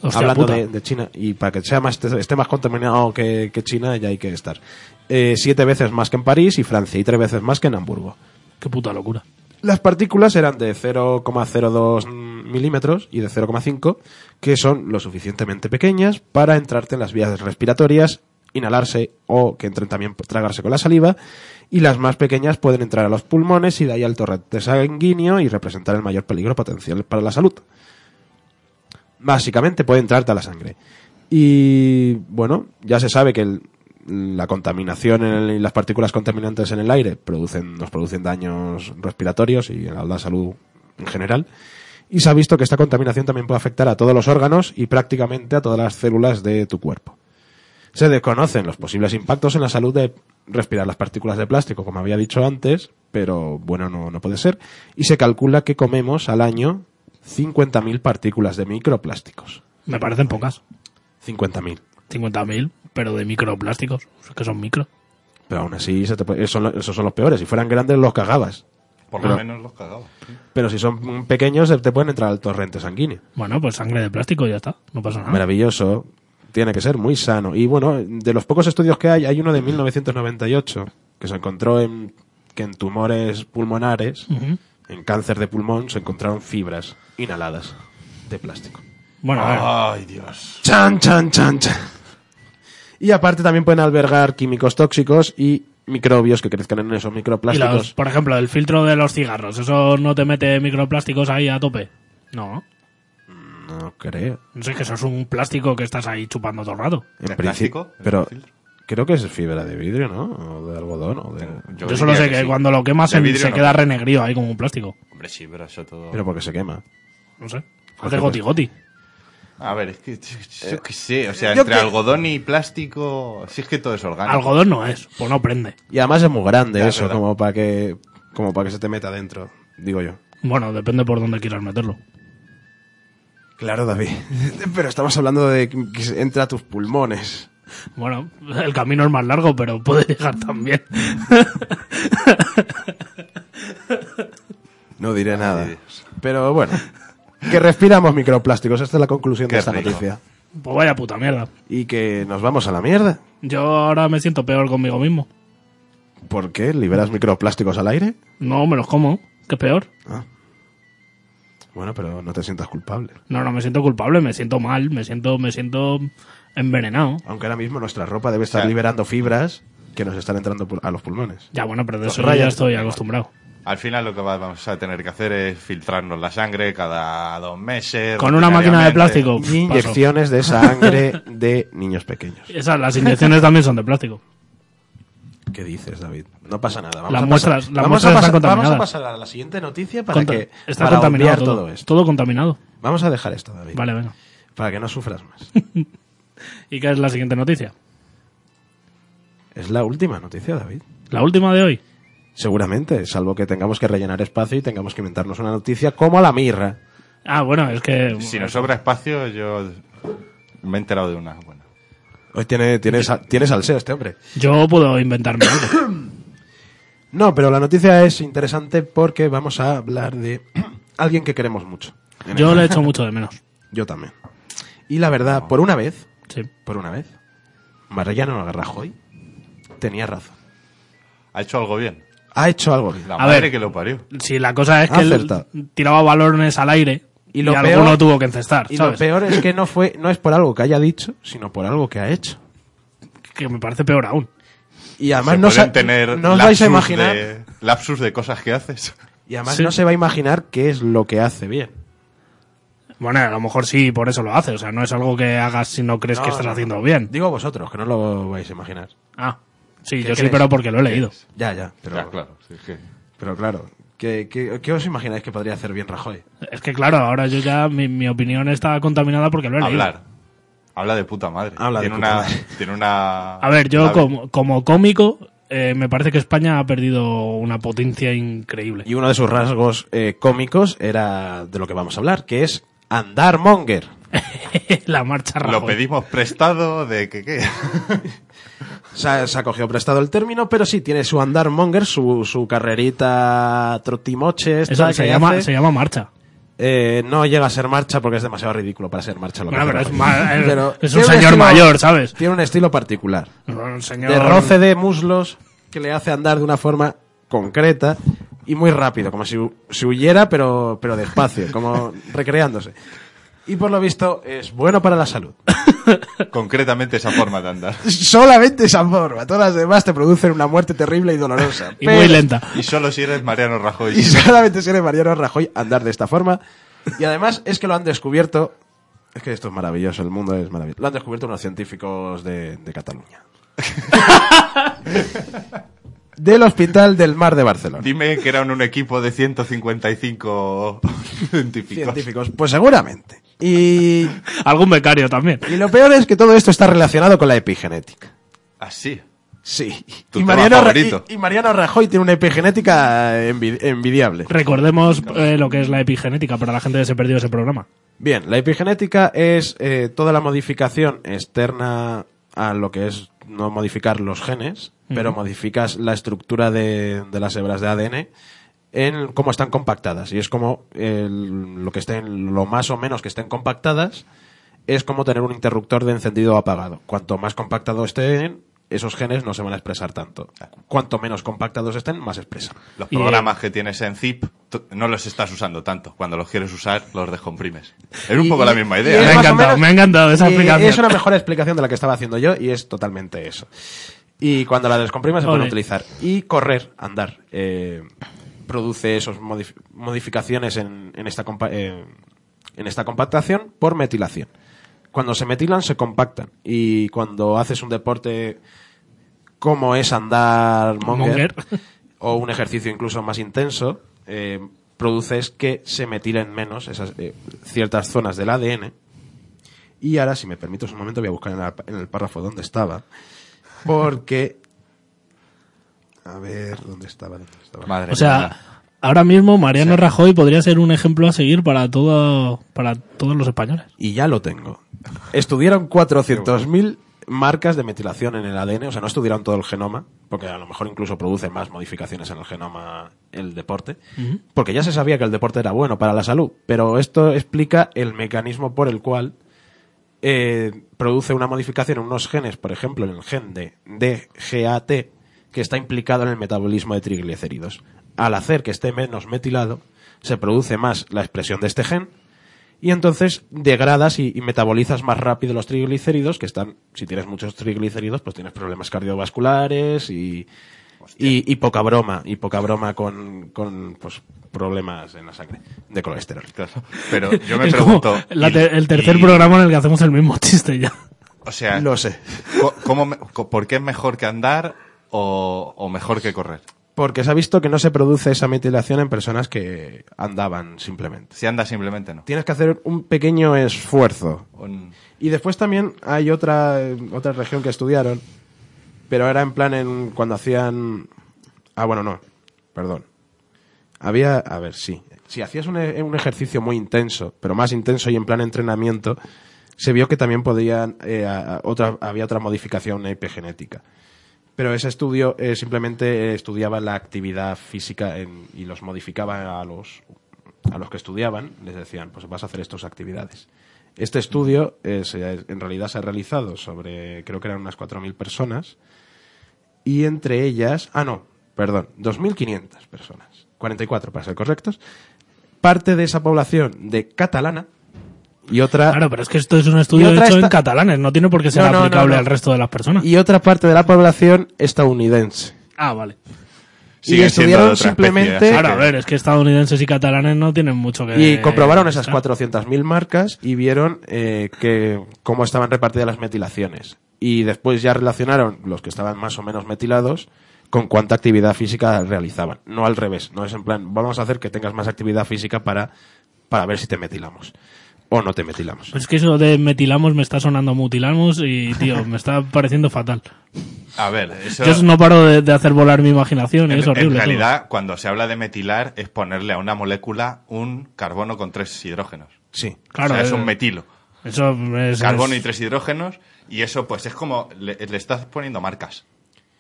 Hostia Hablando de, de China, y para que sea más, esté más contaminado que, que China, ya hay que estar. Eh, siete veces más que en París y Francia, y tres veces más que en Hamburgo. Qué puta locura. Las partículas eran de 0,02 milímetros y de 0,5, que son lo suficientemente pequeñas para entrarte en las vías respiratorias, inhalarse o que entren también tragarse con la saliva, y las más pequeñas pueden entrar a los pulmones y de ahí al torrente sanguíneo y representar el mayor peligro potencial para la salud. Básicamente puede entrarte a la sangre. Y bueno, ya se sabe que el- la contaminación y las partículas contaminantes en el aire producen, nos producen daños respiratorios y a la salud en general. Y se ha visto que esta contaminación también puede afectar a todos los órganos y prácticamente a todas las células de tu cuerpo. Se desconocen los posibles impactos en la salud de respirar las partículas de plástico, como había dicho antes, pero bueno, no, no puede ser. Y se calcula que comemos al año 50.000 partículas de microplásticos. Me parecen pocas. 50.000. 50.000, pero de microplásticos, que son micro. Pero aún así, se te puede- esos, son, lo- esos son los peores. Si fueran grandes, los cagabas. Por Pero- lo menos los cagaba. Pero si son pequeños, te pueden entrar al torrente sanguíneo. Bueno, pues sangre de plástico y ya está. No pasa nada. Maravilloso. Tiene que ser muy sano. Y bueno, de los pocos estudios que hay, hay uno de 1998 que se encontró en que en tumores pulmonares, en cáncer de pulmón, se encontraron fibras inhaladas de plástico. Bueno, a ver. Ay, Dios. Chan, chan, chan, chan. Y aparte también pueden albergar químicos tóxicos y microbios que crezcan en esos Y microplásticos. los, por ejemplo, el filtro de los cigarros, ¿eso no te mete microplásticos ahí a tope? No. No creo. No sé, que eso es un plástico que estás ahí chupando todo el rato. En ¿De principio. plástico? Pero creo que es fibra de vidrio, ¿no? O de algodón. O de... Yo, solo sé que, sí. cuando lo quemas se no. queda renegrío ahí como un plástico. Hombre, sí, pero eso todo... Pero porque se quema. No sé. Hace goti goti. A ver, es que yo qué sé, o sea, yo entre que- algodón y plástico, sí es que todo es orgánico. Algodón no es, pues no prende. Y además es muy grande eso, verdad. como para que como para que se te meta dentro, digo yo. Bueno, depende por dónde quieras meterlo. Claro, David. Pero estamos hablando de que entra a tus pulmones. Bueno, el camino es más largo, pero puede llegar también. No diré nada. Pero bueno, que respiramos microplásticos, esta es la conclusión Qué de esta rico. noticia. Pues vaya puta mierda. Y que nos vamos a la mierda. Yo ahora me siento peor conmigo mismo. ¿Por qué? ¿Liberas microplásticos al aire? No, me los como. ¿Qué peor? Bueno, pero no te sientas culpable. No, no me siento culpable, me siento mal, me siento, me siento envenenado. Aunque ahora mismo nuestra ropa debe estar O sea- liberando fibras que nos están entrando a los pulmones. Ya, bueno, pero de Los eso ya estoy acostumbrado. Al final lo que vamos a tener que hacer es filtrarnos la sangre cada dos meses. Con una máquina de plástico. Paso. inyecciones de sangre de niños pequeños. Esas, las inyecciones también son de plástico. ¿Qué dices, David? No pasa nada. Vamos Las a muestras- pasar, las vamos, muestras a están pasar, vamos a pasar a la siguiente noticia para Conta- que está para contaminado todo. todo esto. Todo contaminado. Vamos a dejar esto, David. Vale, venga. Para que no sufras más. ¿Y qué es la siguiente noticia? es la última noticia, David. La última de hoy. Seguramente, salvo que tengamos que rellenar espacio y tengamos que inventarnos una noticia como la mirra. Ah, bueno, es que... Si nos sobra espacio, yo me he enterado de una buena. Hoy tiene, tiene, sa- tiene salseo este hombre. Yo puedo inventarme algo. No, pero la noticia es interesante porque vamos a hablar de alguien que queremos mucho. Yo le echo mucho de menos. Yo también. Y la verdad, por una vez, Sí. por una vez, Mariano Rajoy tenía razón. ¿Ha hecho algo bien? Ha hecho algo. La A madre ver. que lo parió. Sí, la cosa es que él tiraba balones al aire y, Y lo alguno tuvo que encestar, Y lo peor es que no fue, no es por algo que haya dicho, sino por algo que ha hecho. Que me parece peor aún. Y además Se no, sa- tener no os vais a lapsus imaginar, de, lapsus de cosas que haces. y además Sí. no se va a imaginar qué es lo que hace bien. Bueno, a lo mejor sí, por eso lo hace. O sea, no es algo que hagas si no crees No, que estás no, haciendo no. bien. Digo vosotros, que no lo vais a imaginar. Ah, sí, ¿Qué yo sí, crees? pero porque lo he leído. Ya, ya, pero, Ya, claro. sí, que- pero claro. ¿qué, qué, qué os imagináis que podría hacer bien Rajoy? Es que claro, ahora yo ya, mi, mi opinión está contaminada porque lo he leído. Hablar. Habla de puta madre. Habla de tiene puta una, madre. Tiene una... A ver, yo como, como cómico, eh, me parece que España ha perdido una potencia increíble. Y uno de sus rasgos eh, cómicos era de lo que vamos a hablar, que es andar monger. la marcha Rajoy. Lo pedimos prestado de que qué. Se ha, se ha cogido prestado el término, pero sí, tiene su andar monger, su, su carrerita trotimoche. esta Eso se llama, hace. se llama marcha. Eh, no llega a ser marcha porque es demasiado ridículo para ser marcha. Lo que Bueno, hace pero es, ma- es- Pero es un señor estilo- mayor, ¿sabes? Tiene un estilo particular. Un señor... De roce de muslos que le hace andar de una forma concreta y muy rápido, como si, si huyera, pero, pero despacio, como recreándose. Y por lo visto es bueno para la salud. Concretamente esa forma de andar. Solamente esa forma. Todas las demás te producen una muerte terrible y dolorosa. Y muy lenta. Y solo si eres Mariano Rajoy. Y solamente si eres Mariano Rajoy andar de esta forma. Y además es que lo han descubierto. Es que esto es maravilloso, el mundo es maravilloso. Lo han descubierto unos científicos de, de Cataluña. Del Hospital del Mar de Barcelona. Dime que eran un equipo de 155 científicos. Científicos, pues seguramente. Y, Algún becario también. y lo peor es que todo esto está relacionado con la epigenética. Así. Sí. Tu Y Mariano, y- y Mariano Rajoy tiene una epigenética envi- envidiable. Recordemos eh, lo que es la epigenética para la gente que se perdió ese programa. Bien, la epigenética es eh, toda la modificación externa a lo que es no modificar los genes, pero modificas la estructura de, de las hebras de ADN en cómo están compactadas. Y es como el- lo que estén, lo más o menos que estén compactadas, es como tener un interruptor de encendido o apagado. Cuanto más compactado estén, esos genes no se van a expresar tanto. Cuanto menos compactados estén, más expresan. Los Y, programas que tienes en zip no los estás usando tanto. Cuando los quieres usar, los descomprimes. Es un Y- poco la misma idea. es Me ha encantado, me ha encantado esa y explicación. Es una mejor explicación de la que estaba haciendo yo y es totalmente eso. Y cuando la descomprimas se pueden utilizar. Y correr, andar, eh, produce modif- modificaciones en, en esta eh, en esta compactación por metilación. Cuando se metilan se compactan y cuando haces un deporte como es andar monger, Monger. o un ejercicio incluso más intenso, eh, produces que se metilen menos esas eh, ciertas zonas del ADN. Y ahora, si me permites un momento, voy a buscar en, la- en el párrafo donde estaba. Porque. A ver, ¿dónde estaba? ¿Dónde estaba? Madre O sea, mía. ahora mismo Mariano Rajoy podría ser un ejemplo a seguir para todo para todos los españoles. Y ya lo tengo. Estudiaron 400.000 marcas de metilación en el ADN, o sea, no estudiaron todo el genoma, porque a lo mejor incluso produce más modificaciones en el genoma el deporte, porque ya se sabía que el deporte era bueno para la salud, pero esto explica el mecanismo por el cual eh, produce una modificación en unos genes, por ejemplo, en el gen de DGAT, que está implicado en el metabolismo de triglicéridos. Al hacer que esté menos metilado, se produce más la expresión de este gen y entonces degradas y, y metabolizas más rápido los triglicéridos, que están, si tienes muchos triglicéridos, pues tienes problemas cardiovasculares y, y, y poca broma, y poca broma con, con pues, problemas en la sangre de colesterol. Claro. Pero yo me es pregunto. te- el tercer programa en el que hacemos el mismo chiste ya. O sea, Lo sé. co- ¿cómo me- co- ¿por qué es mejor que andar o, o mejor que correr? Porque se ha visto que no se produce esa metilación en personas que andaban simplemente. Si anda simplemente no. Tienes que hacer un pequeño esfuerzo. Un- Y después también hay otra, otra región que estudiaron, pero era en plan en cuando hacían... Ah, bueno, no, perdón. Había, a ver, sí. Si hacías un, e- un ejercicio muy intenso, pero más intenso y en plan entrenamiento, se vio que también podían, eh, a- a- otra, había otra modificación epigenética. Pero ese estudio eh, simplemente estudiaba la actividad física en- y los modificaba a los, a los que estudiaban. Les decían, pues vas a hacer estas actividades. Este estudio eh, en realidad se ha realizado sobre, creo que eran unas 4.000 personas. Y entre ellas, ah, no, perdón, 2.500 personas. 44 para ser correctos. Parte de esa población de catalana y otra Claro, pero es que esto es un estudio Y otra hecho en esta- catalanes, no tiene por qué ser No, no, no, aplicable no. al resto de las personas. y otra parte de la población estadounidense. Ah, vale. Y estudiaron otra especie, simplemente así Claro, que- a ver, es que estadounidenses y catalanes no tienen mucho que... y comprobaron esas estar. 400.000 marcas y vieron eh, que cómo estaban repartidas las metilaciones. Y después ya relacionaron los que estaban más o menos metilados con cuánta actividad física realizaban. No al revés, no es en plan, vamos a hacer que tengas más actividad física para, para ver si te metilamos. O no te metilamos. Pues es que eso de metilamos me está sonando mutilamos y, tío, me está pareciendo fatal. A ver, eso... Yo no paro de, de hacer volar mi imaginación y En, es horrible. en todo. realidad, cuando se habla de metilar, es ponerle a una molécula un carbono con tres hidrógenos. Sí. Claro, o sea, es eh, un metilo. Eso es... Carbono es- y tres hidrógenos. Y eso, pues, es como... Le, le estás poniendo marcas.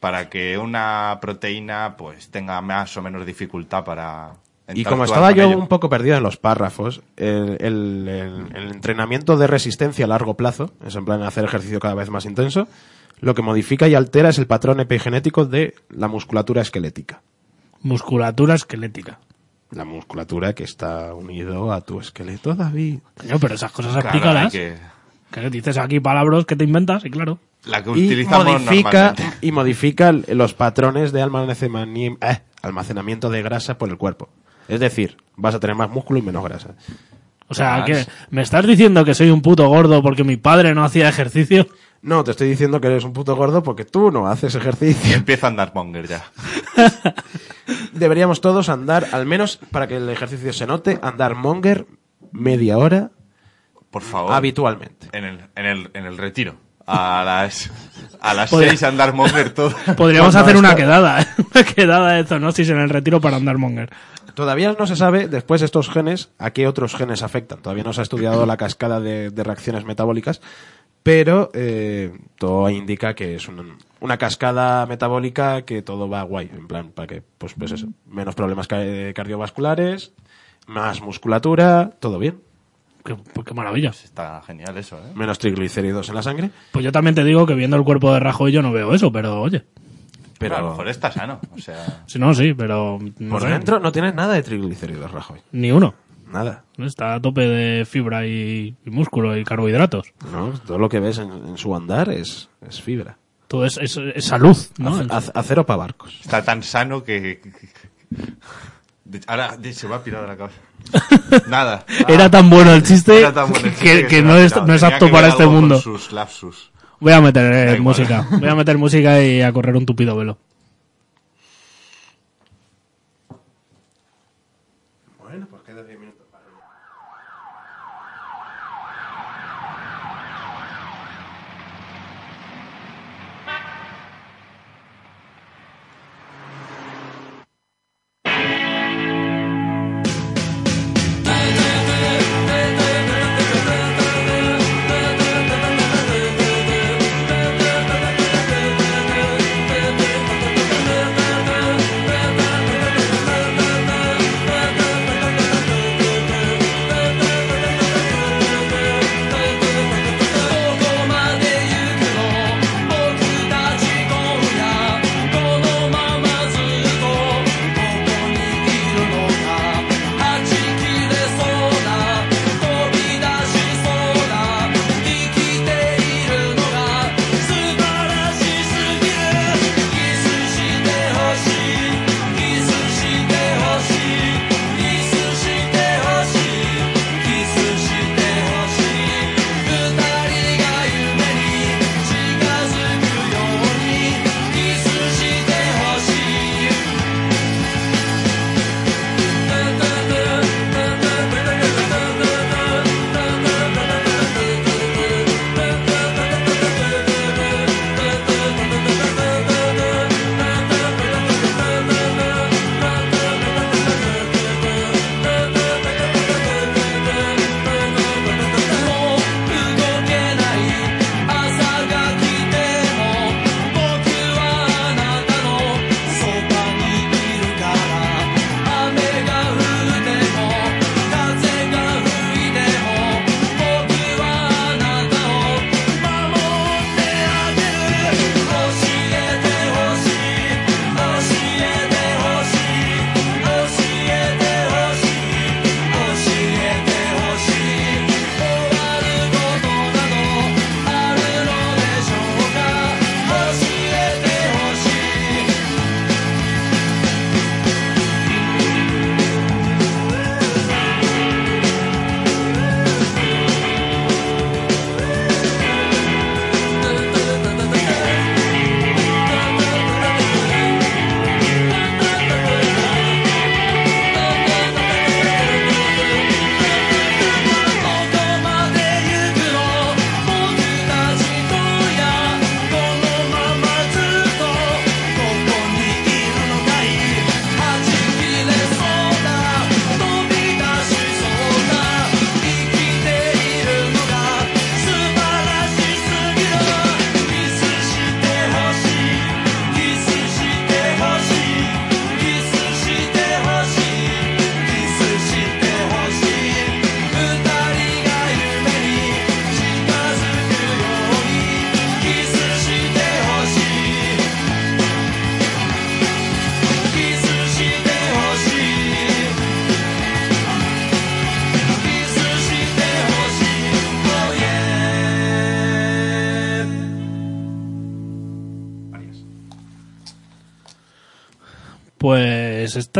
Para que una proteína, pues, tenga más o menos dificultad para... Y como estaba yo ello. un poco perdido en los párrafos, el, el- el- el entrenamiento de resistencia a largo plazo, es en plan hacer ejercicio cada vez más intenso, lo que modifica y altera es el patrón epigenético de la musculatura esquelética. Musculatura esquelética. La musculatura que está unido a tu esqueleto, David. Coño, pero esas cosas Claro, explícalas. que- Que dices aquí palabras que te inventas y claro. La que Y utilizamos modifica, normalmente. y modifica los patrones de eh, almacenamiento de grasa por el cuerpo. Es decir, vas a tener más músculo y menos grasa. O sea, que me estás diciendo que soy un puto gordo porque mi padre no hacía ejercicio. No, te estoy diciendo que eres un puto gordo porque tú no haces ejercicio. empieza a andar monger ya. Deberíamos todos andar, al menos para que el ejercicio se note, andar monger media hora Por favor. habitualmente. En el, en el, en el retiro. A las, a las Podría- seis andar monger todo. Podríamos hacer una quedada, ¿eh? una quedada de zoonosis en el retiro para andar monger. Todavía no se sabe, después estos genes, a qué otros genes afectan. Todavía no se ha estudiado la cascada de, de reacciones metabólicas, pero eh, todo indica que es un- una cascada metabólica que todo va guay. En plan, para que, pues, pues eso, menos problemas eh, cardiovasculares, más musculatura, todo bien. Qué, pues qué maravilla. Está genial eso, ¿eh? Menos triglicéridos en la sangre. Pues yo también te digo que viendo el cuerpo de Rajoy yo no veo eso, pero oye. Pero a lo mejor está sano. O sea, Si no, sí, pero no por sé, dentro no tienes nada de triglicéridos, Rajoy. ni uno. Nada. Está a tope de fibra y, y músculo y carbohidratos. ¿no? Todo lo que ves en, en su andar es, es fibra. Todo es, es- es salud, ¿no? Ace- ace- acero para barcos. está tan sano que... de- ahora de- se me ha pirado la cabeza. Nada. Era tan bueno el chiste Era tan bueno el chiste que, no, es, no apto para este mundo. sus lapsus. Voy a meter eh, música. Voy a meter música y a correr un tupido velo.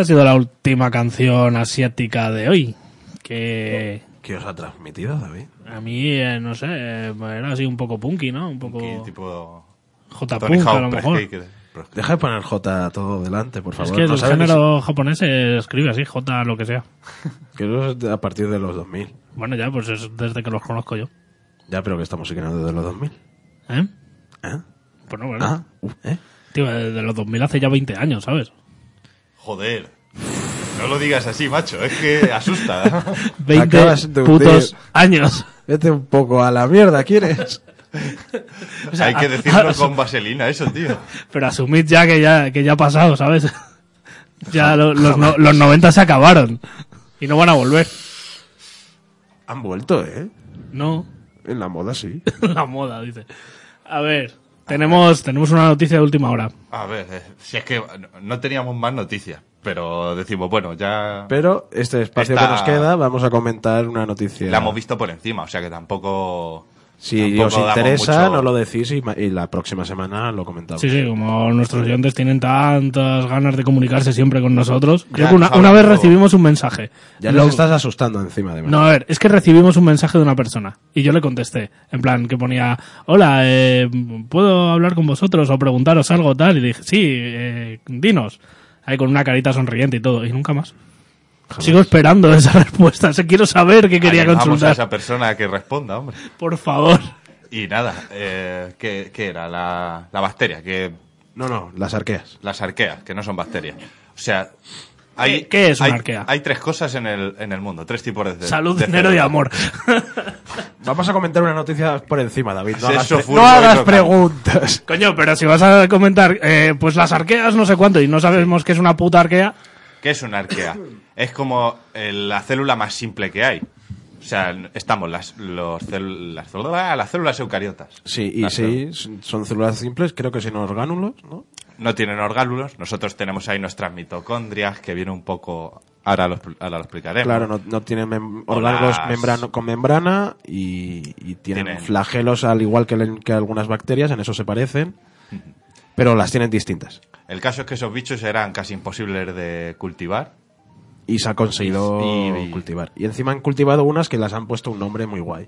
Esta ha sido la última canción asiática de hoy. Que ¿Qué os ha transmitido, David? a mí, eh, no sé, eh, era así un poco punky, ¿no? Un poco tipo... Tony J-punk a lo mejor. Deja de poner J todo delante, por Es favor. que No el género japonés se escribe así, J lo que sea. que eso es a partir de los 2000. Bueno, ya, pues es desde que los conozco yo. Ya, pero que esta música no es de los 2000. ¿Eh? ¿Eh? Bueno, bueno. Ah, uf, ¿eh? Tío, de los 2000 hace ya 20 años, ¿sabes? Joder. No lo digas así, macho. Es que asusta. 20 Acabas de putos hundir. años. Vete un poco a la mierda, ¿quieres? O sea, Hay que a- decirlo a- con vaselina, eso, tío. Pero asumid ya que ya, que ya ha pasado, ¿sabes? Ya lo- los, no- los 90 se acabaron. Y no van a volver. Han vuelto, ¿eh? No, En la moda, sí. la moda, dice. A ver, tenemos, tenemos una noticia de última hora. A ver, eh, si es que no- teníamos más noticias, pero decimos, bueno, ya Pero este espacio Está- que nos queda, vamos a comentar una noticia. la hemos visto por encima, o sea que tampoco... Si tampoco os interesa, mucho- nos lo decís y, y la próxima semana lo comentamos. Sí, sí, como nuestros oyentes tienen tantas ganas de comunicarse siempre con nosotros. Creo Ya que una, nos una vez recibimos un mensaje. Ya Lo- nos estás asustando encima, de No, a ver, es que recibimos un mensaje de una persona y yo le contesté, en plan, que ponía, hola, eh, ¿puedo hablar con vosotros o preguntaros algo tal? Y dije, sí, eh, dinos. Ahí con una carita sonriente y todo, y nunca más. Sigo esperando esa respuesta, se quiero saber qué quería Animamos a consultar. esa persona a que responda, hombre. Por favor. Y nada, eh, ¿qué, qué era? La, la bacteria, que No, no, las arqueas. las arqueas, que no son bacterias. O sea, hay, ¿Qué- es una hay- arquea? Hay tres cosas en el, en el mundo, tres tipos de... Salud, de dinero y amor. Vamos a comentar una noticia por encima, David. No hagas, pre- no preguntas. Coño, pero si vas a comentar, eh, pues las arqueas no sé cuánto y no sabemos qué es una puta arquea, ¿Qué es una arquea? Es como eh, la célula más simple que hay. O sea, estamos las, los cel- las, células- las células eucariotas. Sí, y sí, son células simples, creo que sin orgánulos, ¿no? no tienen orgánulos. Nosotros tenemos ahí nuestras mitocondrias, que viene un poco... Ahora lo, ahora lo explicaremos. Claro, no, no tienen mem- orgánulos las- membrano- con membrana y, y tienen, Tienen- flagelos al igual que, le- que algunas bacterias, en eso se parecen, pero las tienen distintas. El caso es que esos bichos eran casi imposibles de cultivar. Y se ha conseguido Y- y- cultivar. Y encima han cultivado unas que las han puesto un nombre muy guay.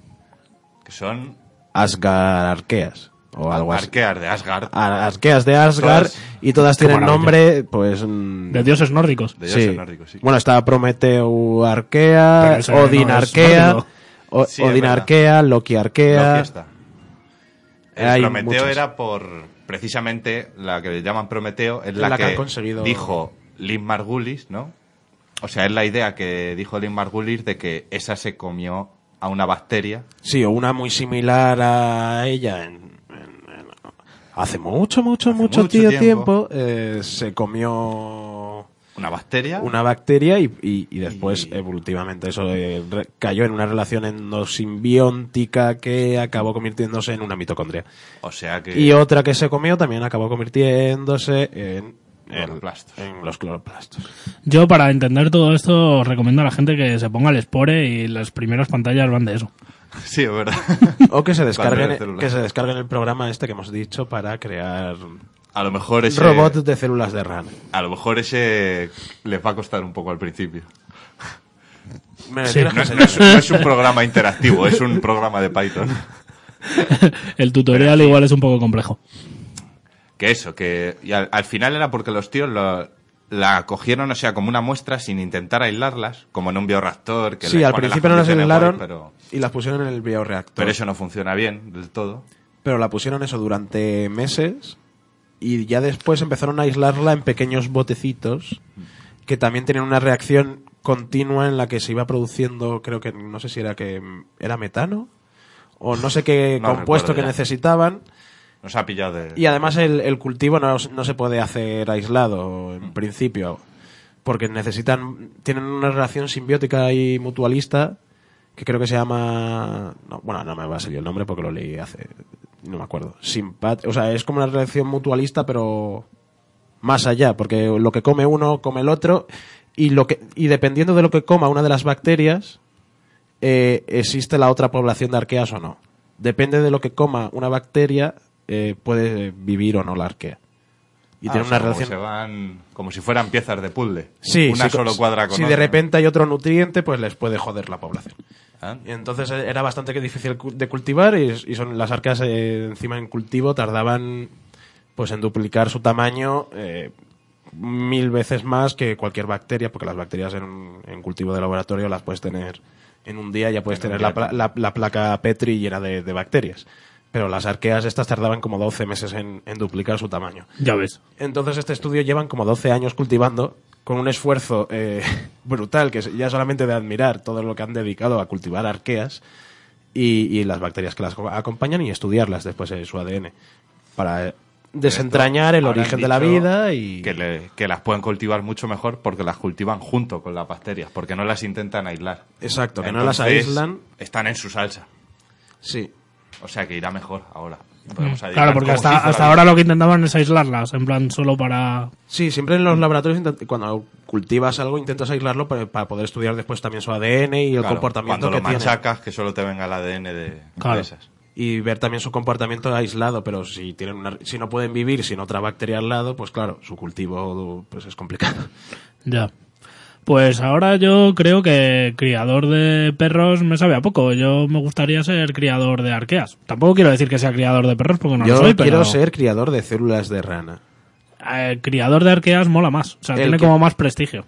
Que son Asgararqueas. O algo así. arqueas de Asgard. Arqueas de Asgard Todas- y todas tienen nombre, pues... de dioses nórdicos. De sí. dioses nórdicos, sí. Bueno, está Prometeu Arquea, no Odin es Arquea, Sí, Odin. Arquea, Loki Arquea. Loki está. El Prometeo muchas. era por precisamente la que le llaman Prometeo, es la, la que que, han conseguido- dijo Lynn Margulis, ¿no? O sea, es la idea que dijo Lynn Margulis de que esa se comió a una bacteria. Sí, o una muy similar a ella en, en- en- hace mucho, mucho, Hace mucho, tío tiempo. tiempo, eh, se comió Una bacteria. una bacteria y, y- y después Y- evolutivamente eso eh, re- cayó en una relación endosimbiótica que acabó convirtiéndose en una mitocondria. O sea que. Y otra que se comió también acabó convirtiéndose en, Cloroplastos. en los cloroplastos. Yo, para entender todo esto, os recomiendo a la gente que se ponga el Spore y las primeras pantallas van de eso. Sí, es verdad. O que se descarguen, que se descarguen el programa este que hemos dicho para crear A lo mejor ese. robots de células de RAN. A lo mejor ese les va a costar un poco al principio. Me Sí. tienes que No es, no enseñar. es- no es un programa interactivo, es un programa de Python. El tutorial igual es un poco complejo. Que eso, que y al, al final era porque los tíos lo- la cogieron, o sea, como una muestra sin intentar aislarlas, como en un bioreactor. Que Sí, al principio no las aislaron pero, y las pusieron en el bioreactor. pero eso no funciona bien del todo. Pero la pusieron eso durante meses y ya después empezaron a aislarla en pequeños botecitos que también tenían una reacción continua en la que se iba produciendo, creo que no sé si era que era metano o no sé qué No compuesto que ya. necesitaban Nos ha pillado de... y además el, el cultivo no, no se puede hacer aislado en principio porque necesitan tienen una relación simbiótica y mutualista que creo que se llama no, bueno no me va a salir el nombre porque lo leí hace no me acuerdo Simpat o sea es como una relación mutualista pero más allá porque lo que come uno come el otro y lo que y dependiendo de lo que coma una de las bacterias eh, existe la otra población de arqueas o no. Depende de lo que coma una bacteria eh, puede vivir o no la arquea y Ah, o sea, una como relación se van como si fueran piezas de puzzle. Sí, Una solo si- cuadra con Si de repente hay otro nutriente, pues les puede joder la población. Ah, Y entonces eh, era bastante difícil de cultivar y, y son las arqueas eh, encima en cultivo tardaban pues en duplicar su tamaño eh, mil veces más que cualquier bacteria, porque las bacterias en, en cultivo de laboratorio las puedes tener en un día, ya puedes En tener la, la- la placa Petri llena de, de bacterias. Pero las arqueas estas tardaban como 12 meses en- en duplicar su tamaño. Ya ves. Entonces este estudio llevan como 12 años cultivando con un esfuerzo eh, brutal, que es ya solamente de admirar todo lo que han dedicado a cultivar arqueas y, y las bacterias que las co- acompañan y estudiarlas después en su ADN para desentrañar el origen de la vida y... que, le- que las pueden cultivar mucho mejor porque las cultivan junto con las bacterias, porque no las intentan aislar. Exacto, que no las aíslan. Están en su salsa. Sí. O sea que irá mejor ahora. Podemos Claro, porque hasta, hasta ahora lo que intentaban es aislarlas, en plan solo para... Sí, siempre en los laboratorios cuando cultivas algo intentas aislarlo para, para poder estudiar después también su ADN y el Claro, comportamiento cuando que lo tiene. machacas, que solo te venga el ADN de, Claro. de esas. y ver también su comportamiento aislado, pero si tienen una, si no pueden vivir sin otra bacteria al lado, pues claro, su cultivo pues es complicado. Ya. Pues ahora yo creo que criador de perros me sabe a poco. Yo me gustaría ser criador de arqueas. Tampoco quiero decir que sea criador de perros porque no Yo lo soy, pero quiero ser criador de células de rana. eh, criador de arqueas mola más. O sea, El tiene que- como más prestigio.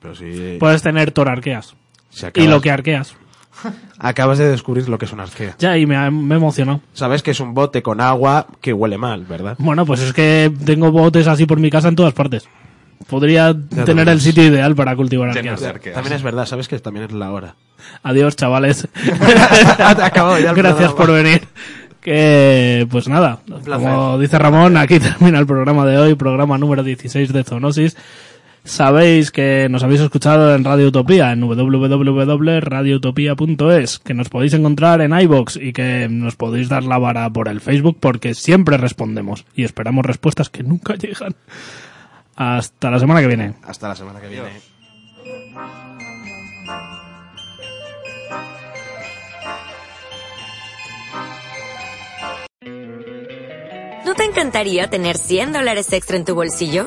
Pero si, Puedes tener torarqueas. si acabas, Y lo que arqueas. acabas de descubrir lo que es una arquea. Ya, y me ha, me he emocionado. Sabes que es un bote con agua que huele mal, ¿verdad? Bueno, pues es que tengo botes así por mi casa en todas partes. Podría te tener el sitio ideal para cultivar arqueas. También es verdad, sabes que también es la hora. Adiós, chavales. Acabado ya el Gracias programa. por venir. Que, pues nada, como dice Ramón, aquí termina el programa de hoy, programa número 16 de Zoonosis. Sabéis que nos habéis escuchado en Radio Utopía, en www.radioutopía.es, que nos podéis encontrar en iBox y que nos podéis dar la vara por el Facebook porque siempre respondemos y esperamos respuestas que nunca llegan. Hasta la semana que viene. Hasta la semana que viene. ¿No te encantaría tener 100 dólares extra en tu bolsillo?